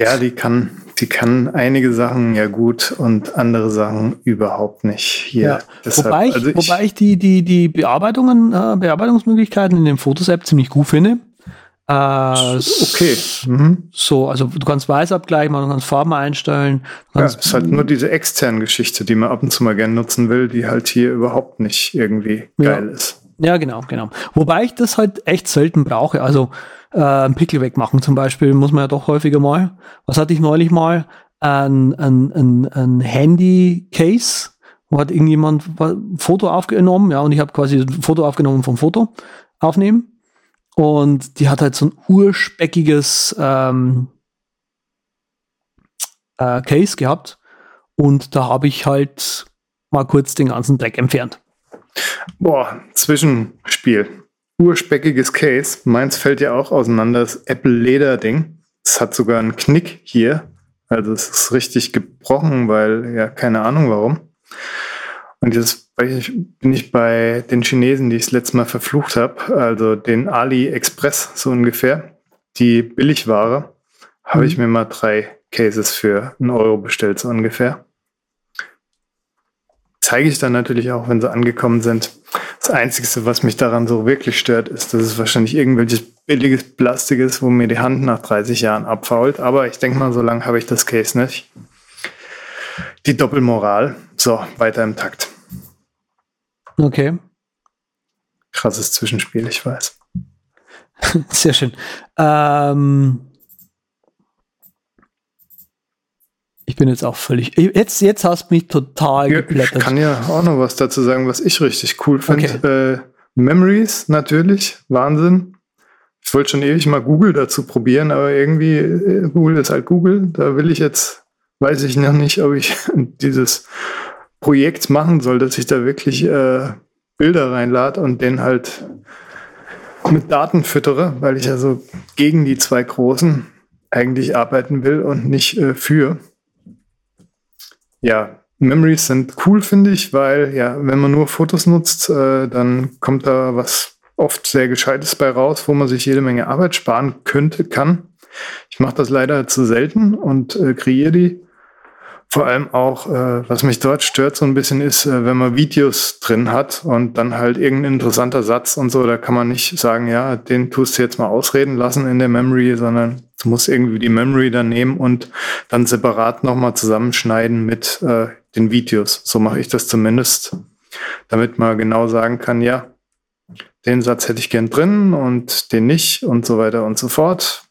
A: Ja, die kann, die kann einige Sachen ja gut und andere Sachen überhaupt nicht. Hier. Ja.
B: Deshalb, wobei, ich, also ich, wobei ich die, die, die Bearbeitungen, äh, Bearbeitungsmöglichkeiten in dem Fotos-App ziemlich gut finde. Äh, okay. Mhm. So, also du kannst Weißabgleich machen, du kannst Farben einstellen.
A: ja, es ist halt nur diese externe Geschichte, die man ab und zu mal gerne nutzen will, die halt hier überhaupt nicht irgendwie geil
B: ja.
A: ist.
B: Ja, genau, genau. Wobei ich das halt echt selten brauche. Also äh, einen Pickel wegmachen zum Beispiel, muss man ja doch häufiger mal. Was hatte ich neulich mal? Ein, ein, ein, ein Handy-Case, wo hat irgendjemand ein Foto aufgenommen, ja, und ich habe quasi ein Foto aufgenommen vom Foto aufnehmen. Und die hat halt so ein urspeckiges ähm, äh, Case gehabt. Und da habe ich halt mal kurz den ganzen Dreck entfernt.
A: Boah, Zwischenspiel urspeckiges Case. Meins fällt ja auch auseinander, das Apple Leder Ding. Es hat sogar einen Knick hier. Also es ist richtig gebrochen, weil ja keine Ahnung warum. Und jetzt bin ich bei den Chinesen, die ich das letzte Mal verflucht habe, also den AliExpress so ungefähr, die Billigware, habe ich mhm. mir mal drei Cases für einen Euro bestellt, so ungefähr. Zeige ich dann natürlich auch, wenn sie angekommen sind. Das Einzige, was mich daran so wirklich stört, ist, dass es wahrscheinlich irgendwelches billiges Plastik ist, wo mir die Hand nach 30 Jahren abfault. Aber ich denke mal, so lange habe ich das Case nicht. Die Doppelmoral. So, weiter im Takt.
B: Okay.
A: Krasses Zwischenspiel, ich weiß.
B: Sehr schön. Ähm, Ich bin jetzt auch völlig. Jetzt, jetzt hast du mich total
A: ja, geplättert. Ich kann ja auch noch was dazu sagen, was ich richtig cool finde. Okay. Äh, Memories natürlich, Wahnsinn. Ich wollte schon ewig mal Google dazu probieren, aber irgendwie, äh, Google ist halt Google. Da will ich jetzt, weiß ich noch nicht, ob ich dieses Projekt machen soll, dass ich da wirklich äh, Bilder reinlade und den halt mit Daten füttere, weil ich also gegen die zwei Großen eigentlich arbeiten will und nicht äh, für ja, Memories sind cool, finde ich, weil ja, wenn man nur Fotos nutzt, äh, dann kommt da was oft sehr Gescheites bei raus, wo man sich jede Menge Arbeit sparen könnte, kann. Ich mache das leider zu selten und äh, kreiere die vor allem auch, äh, was mich dort stört so ein bisschen ist, äh, wenn man Videos drin hat und dann halt irgendein interessanter Satz und so, da kann man nicht sagen, ja, den tust du jetzt mal ausreden lassen in der Memory, sondern du musst irgendwie die Memory dann nehmen und dann separat nochmal zusammenschneiden mit äh, den Videos. So mache ich das zumindest, damit man genau sagen kann, ja, den Satz hätte ich gern drin und den nicht und so weiter und so fort.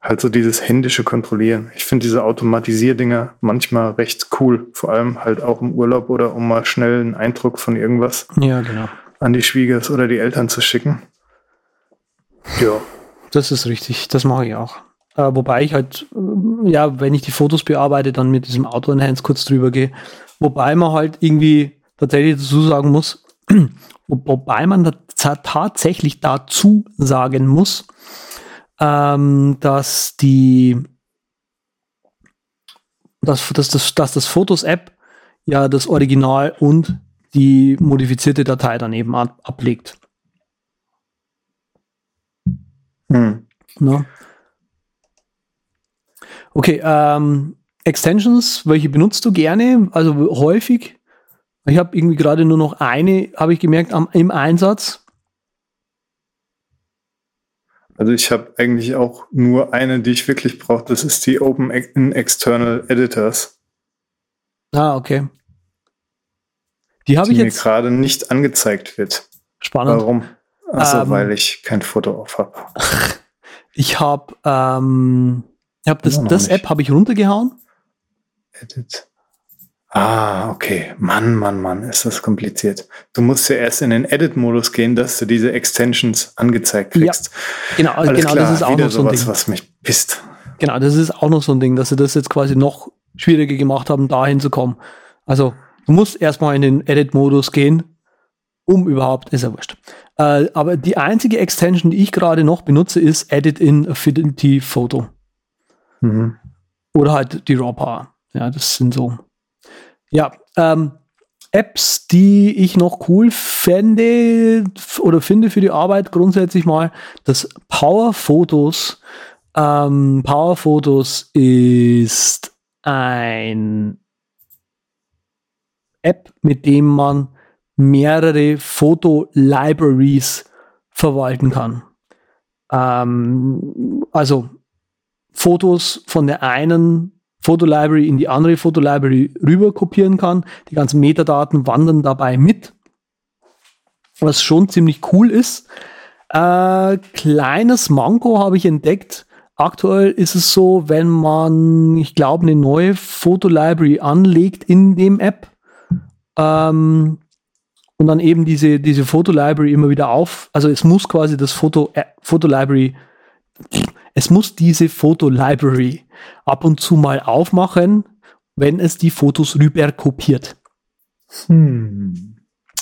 A: Halt so dieses händische Kontrollieren. Ich finde diese Automatisierdinger manchmal recht cool, vor allem halt auch im Urlaub oder um mal schnell einen Eindruck von irgendwas
B: Ja, genau.
A: an die Schwiegers oder die Eltern zu schicken. Ja.
B: Das ist richtig, das mache ich auch. Äh, wobei ich halt, äh, ja, wenn ich die Fotos bearbeite, dann mit diesem Auto Enhance kurz drüber gehe. Wobei man halt irgendwie tatsächlich dazu sagen muss, wo, wobei man da ta- tatsächlich dazu sagen muss, ähm, dass die, dass, dass, das, dass das Fotos-App ja das Original und die modifizierte Datei daneben ab, ablegt.
A: Hm.
B: Ne? Okay, ähm, Extensions, welche benutzt du gerne? Also häufig? Ich habe irgendwie gerade nur noch eine, habe ich gemerkt, am, im Einsatz.
A: Also ich habe eigentlich auch nur eine, die ich wirklich brauche. Das ist die Open Ex- External Editors,
B: Ah, okay. Die habe
A: die
B: ich
A: mir
B: jetzt
A: gerade nicht angezeigt wird.
B: spannend.
A: Warum? Achso,
B: Ähm.
A: weil ich kein Foto auf habe.
B: Ich habe ähm, ich hab das,
A: Ja,
B: das
A: nicht.
B: App habe ich runtergehauen.
A: Edit. Ah, okay. Mann, Mann, Mann, ist das kompliziert. Du musst ja erst in den Edit-Modus gehen, dass du diese Extensions angezeigt
B: Ja,
A: kriegst.
B: Genau, also
A: Alles
B: genau,
A: klar,
B: das ist auch noch so ein
A: sowas,
B: Ding.
A: was mich pisst.
B: Genau, das ist auch noch so ein Ding, dass sie das jetzt quasi noch schwieriger gemacht haben, dahin zu kommen. Also, du musst erstmal in den Edit-Modus gehen, um überhaupt, ist ja wurscht. Äh, aber die einzige Extension, die ich gerade noch benutze, ist Edit in Affinity Photo.
A: Mhm.
B: Oder halt die Raw Power. Ja, das sind so. Ja, ähm, Apps, die ich noch cool fände oder finde für die Arbeit grundsätzlich mal, das Power Photos. Ähm, Power Photos ist ein App, mit dem man mehrere Foto-Libraries verwalten kann. Ähm, also Fotos von der einen Fotolibrary in die andere Fotolibrary rüber kopieren kann. Die ganzen Metadaten wandern dabei mit. Was schon ziemlich cool ist. Äh, kleines Manko habe ich entdeckt. Aktuell ist es so, wenn man, ich glaube, eine neue Fotolibrary anlegt in dem App ähm, und dann eben diese, diese Fotolibrary immer wieder auf, also es muss quasi das Foto, äh, Fotolibrary es muss diese Fotolibrary ab und zu mal aufmachen, wenn es die Fotos rüber kopiert.
A: Hm.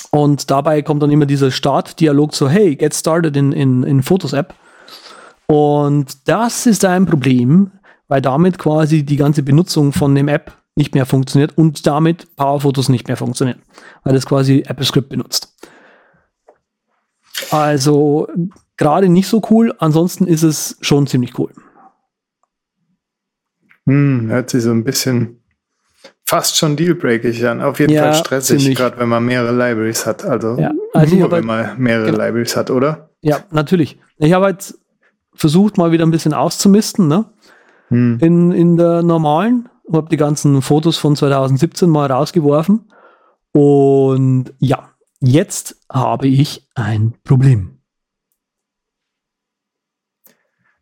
B: Und dabei kommt dann immer dieser Startdialog so, hey, get started in, in, in Fotos App. Und das ist ein Problem, weil damit quasi die ganze Benutzung von dem App nicht mehr funktioniert und damit Powerfotos nicht mehr funktioniert, weil das quasi AppleScript benutzt. Also gerade nicht so cool, ansonsten ist es schon ziemlich cool.
A: Hm, hört sich so ein bisschen fast schon dealbreakig an. Auf jeden
B: Ja,
A: Fall stressig, gerade wenn man mehrere Libraries hat. Also,
B: Ja, also ich
A: nur
B: hab halt-
A: wenn man mehrere
B: genau.
A: Libraries hat, oder?
B: Ja, natürlich. Ich habe halt versucht, mal wieder ein bisschen auszumisten, ne?
A: Hm.
B: in, in der normalen. Habe die ganzen Fotos von 2017 mal rausgeworfen. Und ja, jetzt habe ich ein Problem.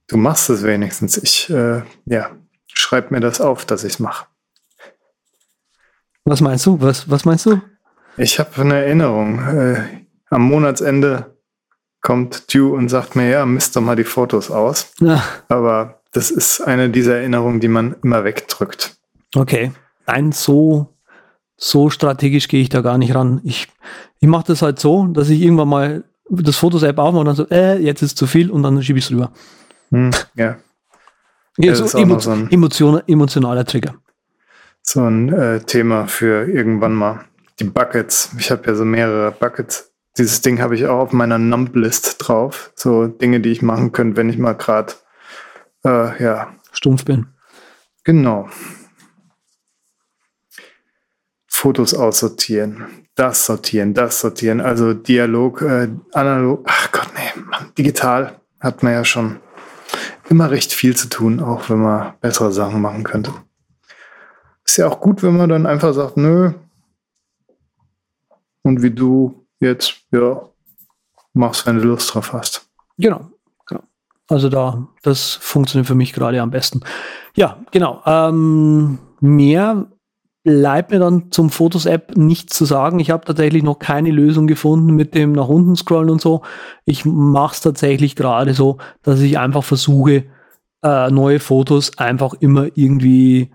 A: Du machst es wenigstens. Ich, äh, ja, schreib mir das auf, dass ich es mache.
B: Was meinst du? Was, was meinst du?
A: Ich habe eine Erinnerung. Äh, am Monatsende kommt Dew und sagt mir, ja, misst doch mal die Fotos aus.
B: Na,
A: Aber das ist eine dieser Erinnerungen, die man immer wegdrückt.
B: okay. Nein, so, so strategisch gehe ich da gar nicht ran. Ich, ich mache das halt so, dass ich irgendwann mal das Fotos-App aufmache und dann so, äh, jetzt ist zu viel und dann schiebe ich es rüber.
A: Hm, ja,
B: Ja, so emo
A: so ein-
B: emotion emotionaler Trigger.
A: so ein äh, Thema für irgendwann mal. Die Buckets. Ich habe ja so mehrere Buckets. Dieses Ding habe ich auch auf meiner Nump-List drauf. So Dinge, die ich machen könnte, wenn ich mal gerade, äh, ja,
B: Stumpf bin.
A: Genau. Fotos aussortieren, das sortieren, das sortieren, also Dialog, äh, analog, ach Gott, nee, Mann, digital hat man ja schon immer recht viel zu tun, auch wenn man bessere Sachen machen könnte. Ist ja auch gut, wenn man dann einfach sagt, nö, und wie du jetzt, ja, machst, wenn du Lust drauf hast.
B: Genau. genau. Also da, das funktioniert für mich gerade am besten. Ja, genau. Ähm, mehr bleibt mir dann zum Fotos-App nichts zu sagen. Ich habe tatsächlich noch keine Lösung gefunden mit dem nach unten scrollen und so. Ich mache es tatsächlich gerade so, dass ich einfach versuche, äh, neue Fotos einfach immer irgendwie,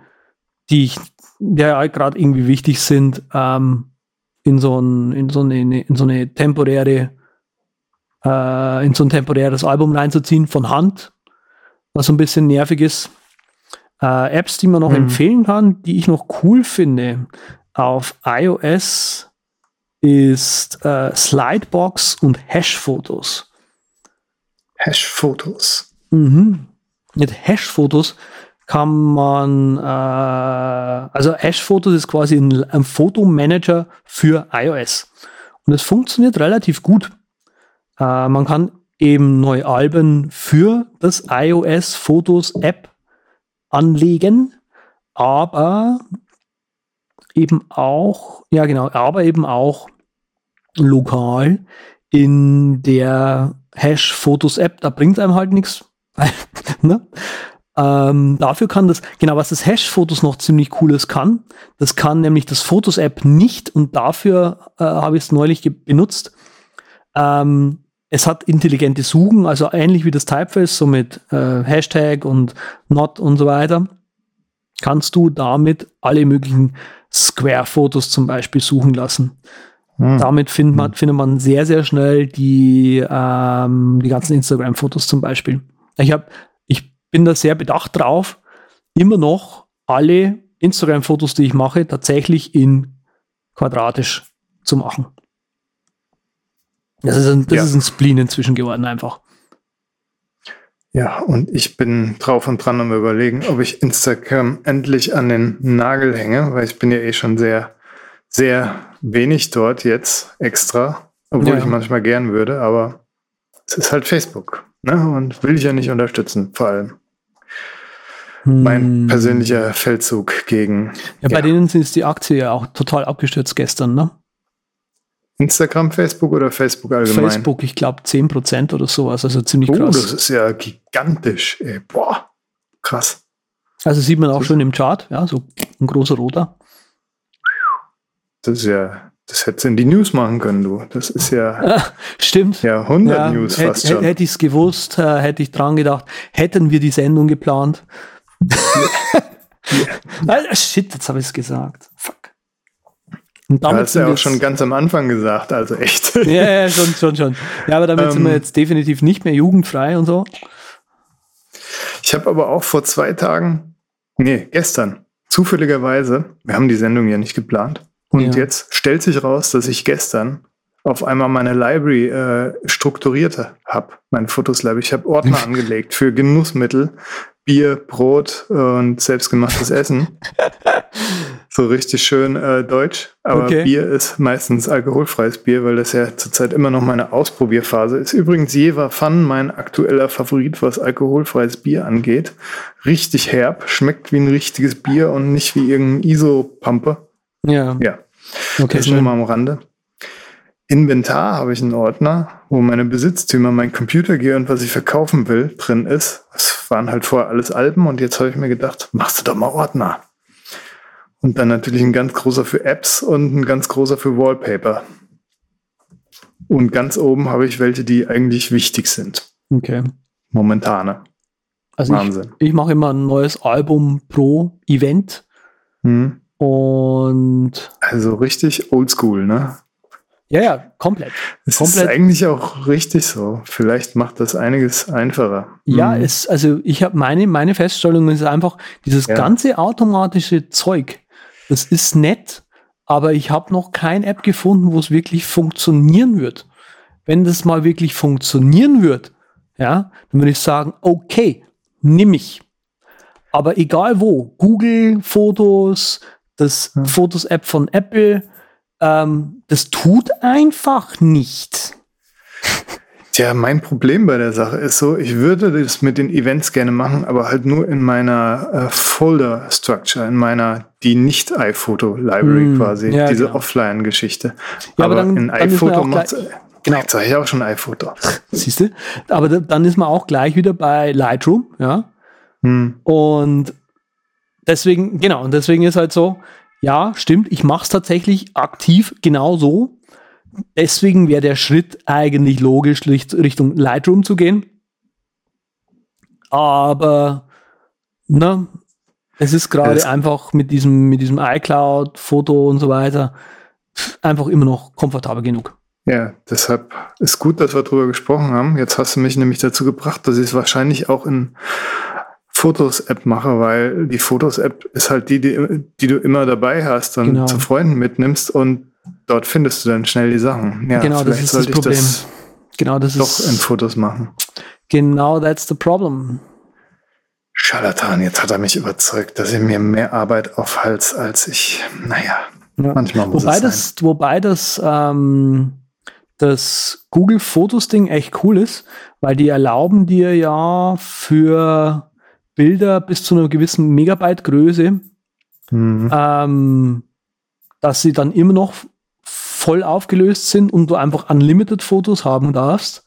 B: die ich, ja gerade irgendwie wichtig sind, ähm, in so, ein, in, so eine, in so eine temporäre, äh, in so ein temporäres Album reinzuziehen von Hand, was so ein bisschen nervig ist. Äh, Apps, die man noch mhm. empfehlen kann, die ich noch cool finde auf iOS, ist äh, Slidebox und Hash-Fotos.
A: Hash-Fotos.
B: Mhm. Mit Hash-Fotos kann man, äh, also Hash-Fotos ist quasi ein, ein Fotomanager für iOS. Und es funktioniert relativ gut. Äh, man kann eben neue Alben für das iOS Fotos App anlegen, aber eben auch, ja genau, aber eben auch lokal in der Hash-Fotos-App, da bringt einem halt nichts. ne? ähm, dafür kann das, genau, was das Hash-Fotos noch ziemlich cooles kann, das kann nämlich das Fotos-App nicht und dafür äh, habe ich es neulich benutzt. Ähm, es hat intelligente Suchen, also ähnlich wie das Typeface, so mit äh, Hashtag und Not und so weiter, kannst du damit alle möglichen Square-Fotos zum Beispiel suchen lassen. Hm. Damit findet man, hm. findet man sehr, sehr schnell die, ähm, die ganzen Instagram-Fotos zum Beispiel. Ich, hab, ich bin da sehr bedacht drauf, immer noch alle Instagram-Fotos, die ich mache, tatsächlich in quadratisch zu machen. Das ist ein, das ja. ist ein Spleen inzwischen geworden einfach.
A: Ja, und ich bin drauf und dran am überlegen, ob ich Instagram endlich an den Nagel hänge, weil ich bin ja eh schon sehr, sehr wenig dort jetzt extra, obwohl ja. ich manchmal gern würde, aber es ist halt Facebook, ne? Und will ich ja nicht unterstützen, vor allem. Hm. Mein persönlicher Feldzug gegen.
B: Ja, bei ja. denen ist die Aktie ja auch total abgestürzt gestern, ne?
A: Instagram, Facebook oder Facebook allgemein?
B: Facebook, ich glaube 10% oder sowas, also ziemlich oh, krass.
A: das ist ja gigantisch. Ey. Boah, krass.
B: Also sieht man auch schon im Chart, ja, so ein großer roter.
A: Das ist ja, das hättest du in die News machen können, du. Das ist ja.
B: Stimmt.
A: Ja, 100 ja, News fast
B: schon. Hätte ich es gewusst, äh, hätte ich dran gedacht, hätten wir die Sendung geplant. ja. Shit, jetzt habe ich es gesagt.
A: Und damit hast du ja auch schon ganz am Anfang gesagt, also echt.
B: ja, ja, schon, schon, schon. Ja, aber damit ähm, sind wir ähm. jetzt definitiv nicht mehr jugendfrei und so.
A: Ich habe aber auch vor zwei Tagen, nee, gestern, zufälligerweise, wir haben die Sendung ja nicht geplant. Und ja. jetzt stellt sich raus, dass ich gestern auf einmal meine Library äh, strukturiert habe, mein Fotos Library. Ich habe Ordner angelegt für Genussmittel, Bier, Brot und selbstgemachtes Essen. so richtig schön äh, deutsch. Aber okay. Bier ist meistens alkoholfreies Bier, weil das ja zurzeit immer noch meine Ausprobierphase ist. Übrigens Jever Fun, mein aktueller Favorit, was alkoholfreies Bier angeht. Richtig herb, schmeckt wie ein richtiges Bier und nicht wie irgendein ISO-Pampe.
B: Ja.
A: Ja. Okay, das ist nur mal am Rande. Inventar habe ich einen Ordner, wo meine Besitztümer, mein Computer gehe und was ich verkaufen will, drin ist. Das waren halt vorher alles Alben und jetzt habe ich mir gedacht, machst du doch mal Ordner. Und dann natürlich ein ganz großer für Apps und ein ganz großer für Wallpaper. Und ganz oben habe ich welche, die eigentlich wichtig sind.
B: Okay.
A: Momentane.
B: Also Wahnsinn. ich, ich mache immer ein neues Album pro Event. Hm. Und
A: also richtig oldschool, ne?
B: Ja, ja, komplett.
A: Es
B: komplett.
A: ist eigentlich auch richtig so. Vielleicht macht das einiges einfacher.
B: Ja, mhm. es, also ich habe meine, meine Feststellung ist einfach, dieses ja. ganze automatische Zeug, das ist nett, aber ich habe noch kein App gefunden, wo es wirklich funktionieren wird. Wenn das mal wirklich funktionieren wird, ja, dann würde ich sagen, okay, nimm ich. Aber egal wo, Google Fotos, das ja. Fotos-App von Apple, ähm, das tut einfach nicht.
A: Tja, mein Problem bei der Sache ist so, ich würde das mit den Events gerne machen, aber halt nur in meiner äh, Folder-Structure, in meiner die nicht iPhoto-Library mm, quasi, ja, diese genau. Offline-Geschichte.
B: Ja, aber, aber dann, in iPhoto macht
A: Genau. Jetzt habe ich auch schon iPhoto.
B: Siehst du? Aber da, dann ist man auch gleich wieder bei Lightroom, ja. Hm. Und deswegen, genau, und deswegen ist halt so, ja, stimmt, ich mache es tatsächlich aktiv genauso. Deswegen wäre der Schritt eigentlich logisch, Richtung Lightroom zu gehen. Aber ne, es ist gerade einfach mit diesem, mit diesem iCloud-Foto und so weiter einfach immer noch komfortabel genug.
A: Ja, deshalb ist gut, dass wir darüber gesprochen haben. Jetzt hast du mich nämlich dazu gebracht, dass ich es wahrscheinlich auch in Fotos-App mache, weil die Fotos-App ist halt die, die, die, du immer dabei hast und genau. zu Freunden mitnimmst und dort findest du dann schnell die Sachen.
B: Ja, genau, das ist das Problem. Das genau, das
A: doch ist in Fotos machen.
B: Genau, that's the problem.
A: Scharlatan, jetzt hat er mich überzeugt, dass er mir mehr Arbeit aufhals, als ich, naja, ja. manchmal muss
B: wobei
A: es sein.
B: Das, wobei das ähm, das Google Fotos Ding echt cool ist, weil die erlauben dir ja für Bilder bis zu einer gewissen Megabyte Größe, mhm. ähm, dass sie dann immer noch voll aufgelöst sind und du einfach unlimited Fotos haben darfst.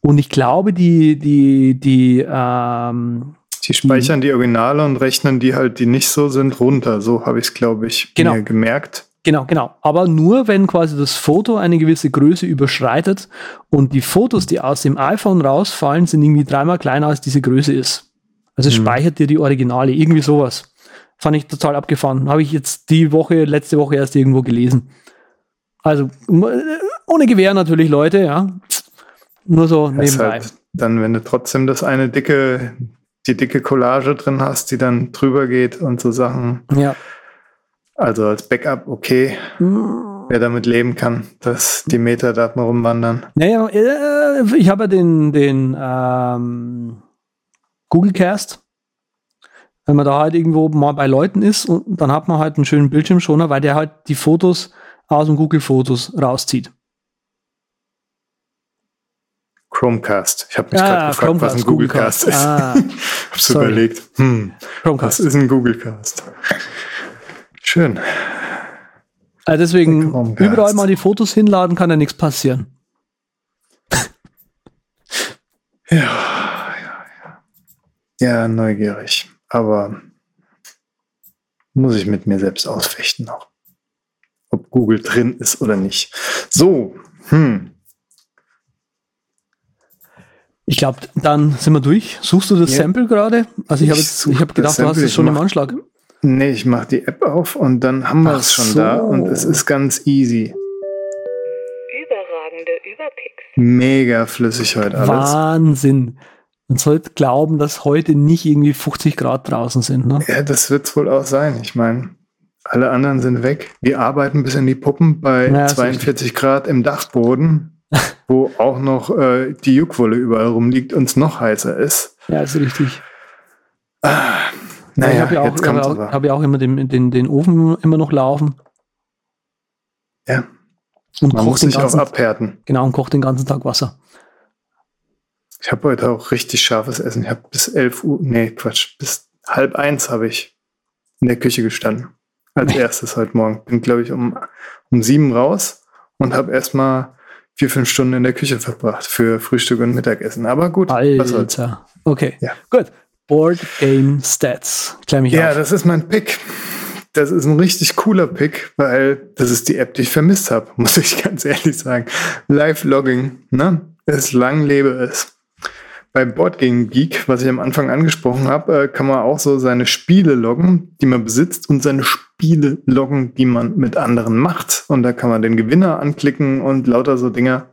B: Und ich glaube, die, die, die, ähm,
A: die speichern die Originale und rechnen die halt, die nicht so sind, runter. So habe ich es, glaube ich,
B: genau.
A: mir gemerkt.
B: Genau, genau. Aber nur, wenn quasi das Foto eine gewisse Größe überschreitet und die Fotos, die aus dem iPhone rausfallen, sind irgendwie dreimal kleiner als diese Größe ist. Also mhm. speichert dir die Originale, irgendwie sowas. Fand ich total abgefahren. Habe ich jetzt die Woche, letzte Woche erst irgendwo gelesen. Also ohne Gewehr natürlich, Leute, ja. Nur so das nebenbei. Halt
A: dann, wenn du trotzdem das eine dicke, die dicke Collage drin hast, die dann drüber geht und so Sachen.
B: Ja.
A: Also als Backup okay. Mhm. Wer damit leben kann, dass die Metadaten rumwandern.
B: Naja, äh, ich habe den, den ähm, Google Cast. Wenn man da halt irgendwo mal bei Leuten ist und dann hat man halt einen schönen Bildschirmschoner, weil der halt die Fotos aus dem Google Fotos rauszieht.
A: Chromecast. Ich habe mich ah, gerade gefragt, Chromecast, was ein Google Cast ist. Ah, Hab's überlegt. Hm, Chromecast. Was ist ein Google Cast? Schön.
B: Also deswegen überall mal die Fotos hinladen, kann ja nichts passieren.
A: ja, ja, ja. Ja, neugierig. Aber muss ich mit mir selbst ausfechten noch. Ob Google drin ist oder nicht. So, hm.
B: Ich glaube, dann sind wir durch. Suchst du das ja. Sample gerade? Also ich habe hab gedacht, du hast es schon im Anschlag.
A: Nee, ich mache die App auf und dann haben wir es schon so. da und es ist ganz easy.
C: Überragende Überpicks.
A: Mega flüssig heute alles.
B: Wahnsinn. Man sollte glauben, dass heute nicht irgendwie 50 Grad draußen sind. Ne?
A: Ja, das wird es wohl auch sein. Ich meine, alle anderen sind weg. Wir arbeiten bis in die Puppen bei ja, 42 Grad im Dachboden, wo auch noch äh, die Juckwolle überall rumliegt und es noch heißer ist.
B: Ja, ist richtig.
A: Ah,
B: naja, ich habe ja, auch, hab auch, hab ja auch immer den, den, den Ofen immer noch laufen.
A: Ja. Und Man muss sich auch abhärten.
B: Genau, und kocht den ganzen Tag Wasser.
A: Ich habe heute auch richtig scharfes Essen. Ich habe bis 11 Uhr, nee, Quatsch, bis halb eins habe ich in der Küche gestanden. Als erstes heute Morgen. Bin, glaube ich, um, um sieben raus und habe erstmal vier, fünf Stunden in der Küche verbracht für Frühstück und Mittagessen. Aber gut.
B: Alter. Okay. Ja. Gut. Board Game Stats.
A: Klär mich ja, auf. das ist mein Pick. Das ist ein richtig cooler Pick, weil das ist die App, die ich vermisst habe, muss ich ganz ehrlich sagen. Live-Logging, ne? Es lang lebe es. Bei Boardgame Geek, was ich am Anfang angesprochen habe, äh, kann man auch so seine Spiele loggen, die man besitzt und seine Spiele loggen, die man mit anderen macht. Und da kann man den Gewinner anklicken und lauter so Dinger.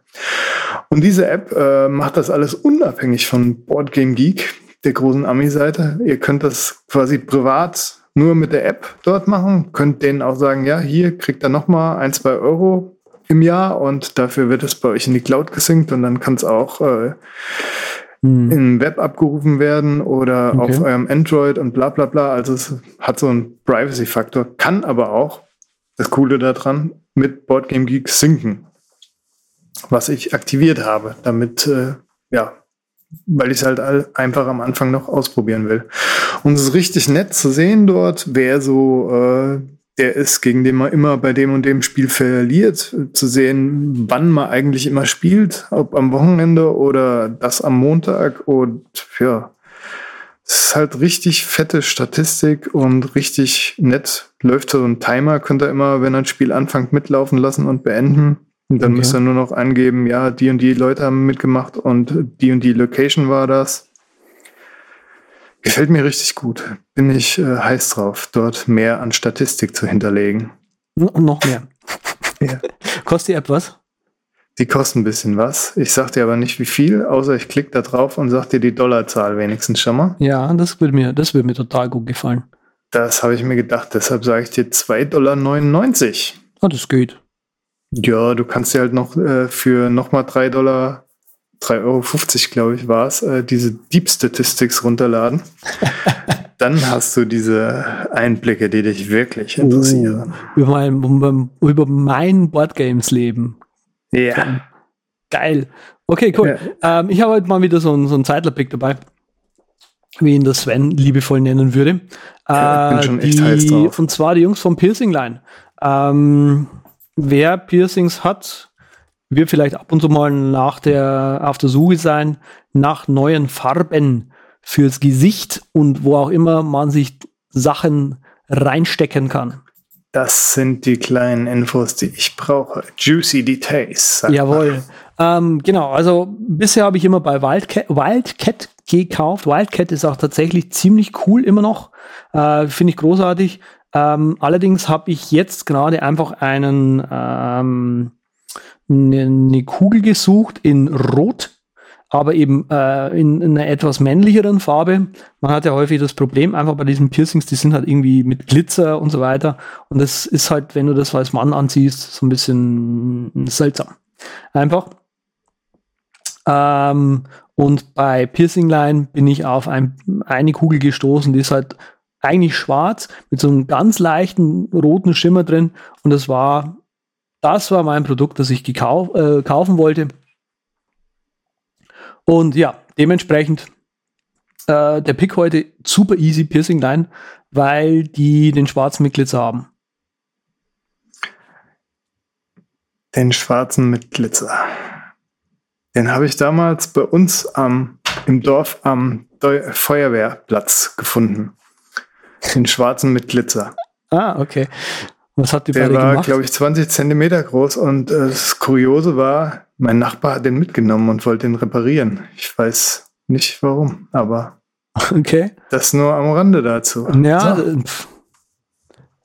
A: Und diese App äh, macht das alles unabhängig von Boardgame Geek der großen Ami-Seite. Ihr könnt das quasi privat nur mit der App dort machen, könnt denen auch sagen, ja, hier kriegt ihr nochmal ein, zwei Euro im Jahr und dafür wird es bei euch in die Cloud gesinkt und dann kann es auch äh, hm. im Web abgerufen werden oder okay. auf eurem Android und bla bla bla. Also es hat so einen Privacy-Faktor, kann aber auch, das Coole daran, mit Boardgame Geek sinken, was ich aktiviert habe, damit äh, ja, weil ich es halt einfach am Anfang noch ausprobieren will. Und es ist richtig nett zu sehen dort, wer so äh, der ist, gegen den man immer bei dem und dem Spiel verliert, zu sehen, wann man eigentlich immer spielt, ob am Wochenende oder das am Montag und ja, es ist halt richtig fette Statistik und richtig nett. Läuft so ein Timer, könnt ihr immer, wenn ein Spiel anfängt, mitlaufen lassen und beenden. Und dann okay. müsst ihr nur noch angeben, ja, die und die Leute haben mitgemacht und die und die Location war das. Gefällt mir richtig gut. Bin ich äh, heiß drauf, dort mehr an Statistik zu hinterlegen.
B: Und noch mehr. ja. Kostet die App was?
A: Die kosten ein bisschen was. Ich sag dir aber nicht wie viel, außer ich klicke da drauf und sag dir die Dollarzahl wenigstens schon mal.
B: Ja, das würde mir, das würde mir total gut gefallen.
A: Das habe ich mir gedacht, deshalb sage ich dir 2,99 Dollar.
B: Ah, das geht.
A: Ja, du kannst dir halt noch äh, für nochmal 3 Dollar 3,50 Euro, glaube ich, war es, äh, diese Deep Statistics runterladen. Dann hast du diese Einblicke, die dich wirklich interessieren.
B: Oh, über mein, über mein Boardgames-Leben.
A: Ja.
B: Geil. Okay, cool. Ja. Ähm, ich habe heute mal wieder so einen, so einen Zeitler-Pick dabei, wie ihn der Sven liebevoll nennen würde. Ja, ich bin schon echt die, heiß drauf. Und zwar die Jungs vom Piercing Line. Ähm, wer Piercings hat, wird vielleicht ab und zu mal nach der, auf der Suche sein nach neuen Farben fürs Gesicht und wo auch immer man sich Sachen reinstecken kann.
A: Das sind die kleinen Infos, die ich brauche. Juicy Details.
B: Jawohl. Ähm, genau, also bisher habe ich immer bei Wildcat, Wildcat gekauft. Wildcat ist auch tatsächlich ziemlich cool immer noch. Äh, Finde ich großartig. Ähm, allerdings habe ich jetzt gerade einfach einen ähm, eine Kugel gesucht in Rot, aber eben äh, in, in, einer etwas männlicheren Farbe. Man hat ja häufig das Problem einfach bei diesen Piercings, die sind halt irgendwie mit Glitzer und so weiter. Und das ist halt, wenn du das als Mann anziehst, so ein bisschen seltsam. Einfach. Ähm, und bei Piercing Line bin ich auf ein, eine Kugel gestoßen, die ist halt eigentlich schwarz mit so einem ganz leichten roten Schimmer drin. Und das war das war mein Produkt, das ich gekau äh, kaufen wollte. Und ja, dementsprechend äh, der Pick heute super easy Piercing Line, weil die den schwarzen mit Glitzer haben.
A: Den schwarzen mit Glitzer. Den habe ich damals bei uns am, im Dorf am Deu Feuerwehrplatz gefunden. Den schwarzen mit Glitzer.
B: Ah, okay.
A: Was hat die Der beide war, glaube ich, 20 Zentimeter groß und äh, das Kuriose war, mein Nachbar hat den mitgenommen und wollte den reparieren. Ich weiß nicht warum, aber
B: okay.
A: das nur am Rande dazu.
B: Ja,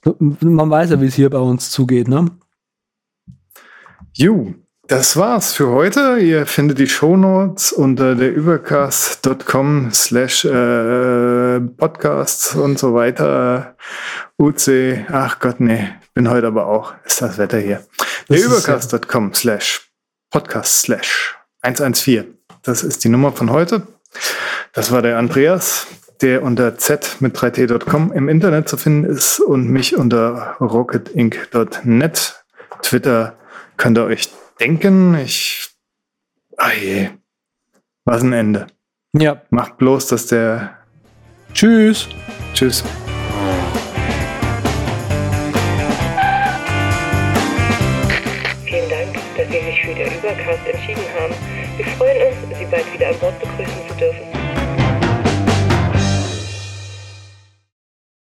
B: so. man weiß ja, wie es hier bei uns zugeht, ne?
A: Ju, das war's für heute. Ihr findet die Shownotes unter der übercast.com slash äh, podcasts und so weiter. UC, ach Gott, nee, bin heute aber auch, ist das Wetter hier. Der übercast.com slash podcast slash 114. Das ist die Nummer von heute. Das war der Andreas, der unter z mit 3t.com im Internet zu finden ist und mich unter rocketinc.net. Twitter könnt ihr euch denken. Ich. Ah je. Was ein Ende.
B: Ja.
A: Macht bloß, dass der.
B: Tschüss.
A: Tschüss.
C: Bald wieder an Bord begrüßen.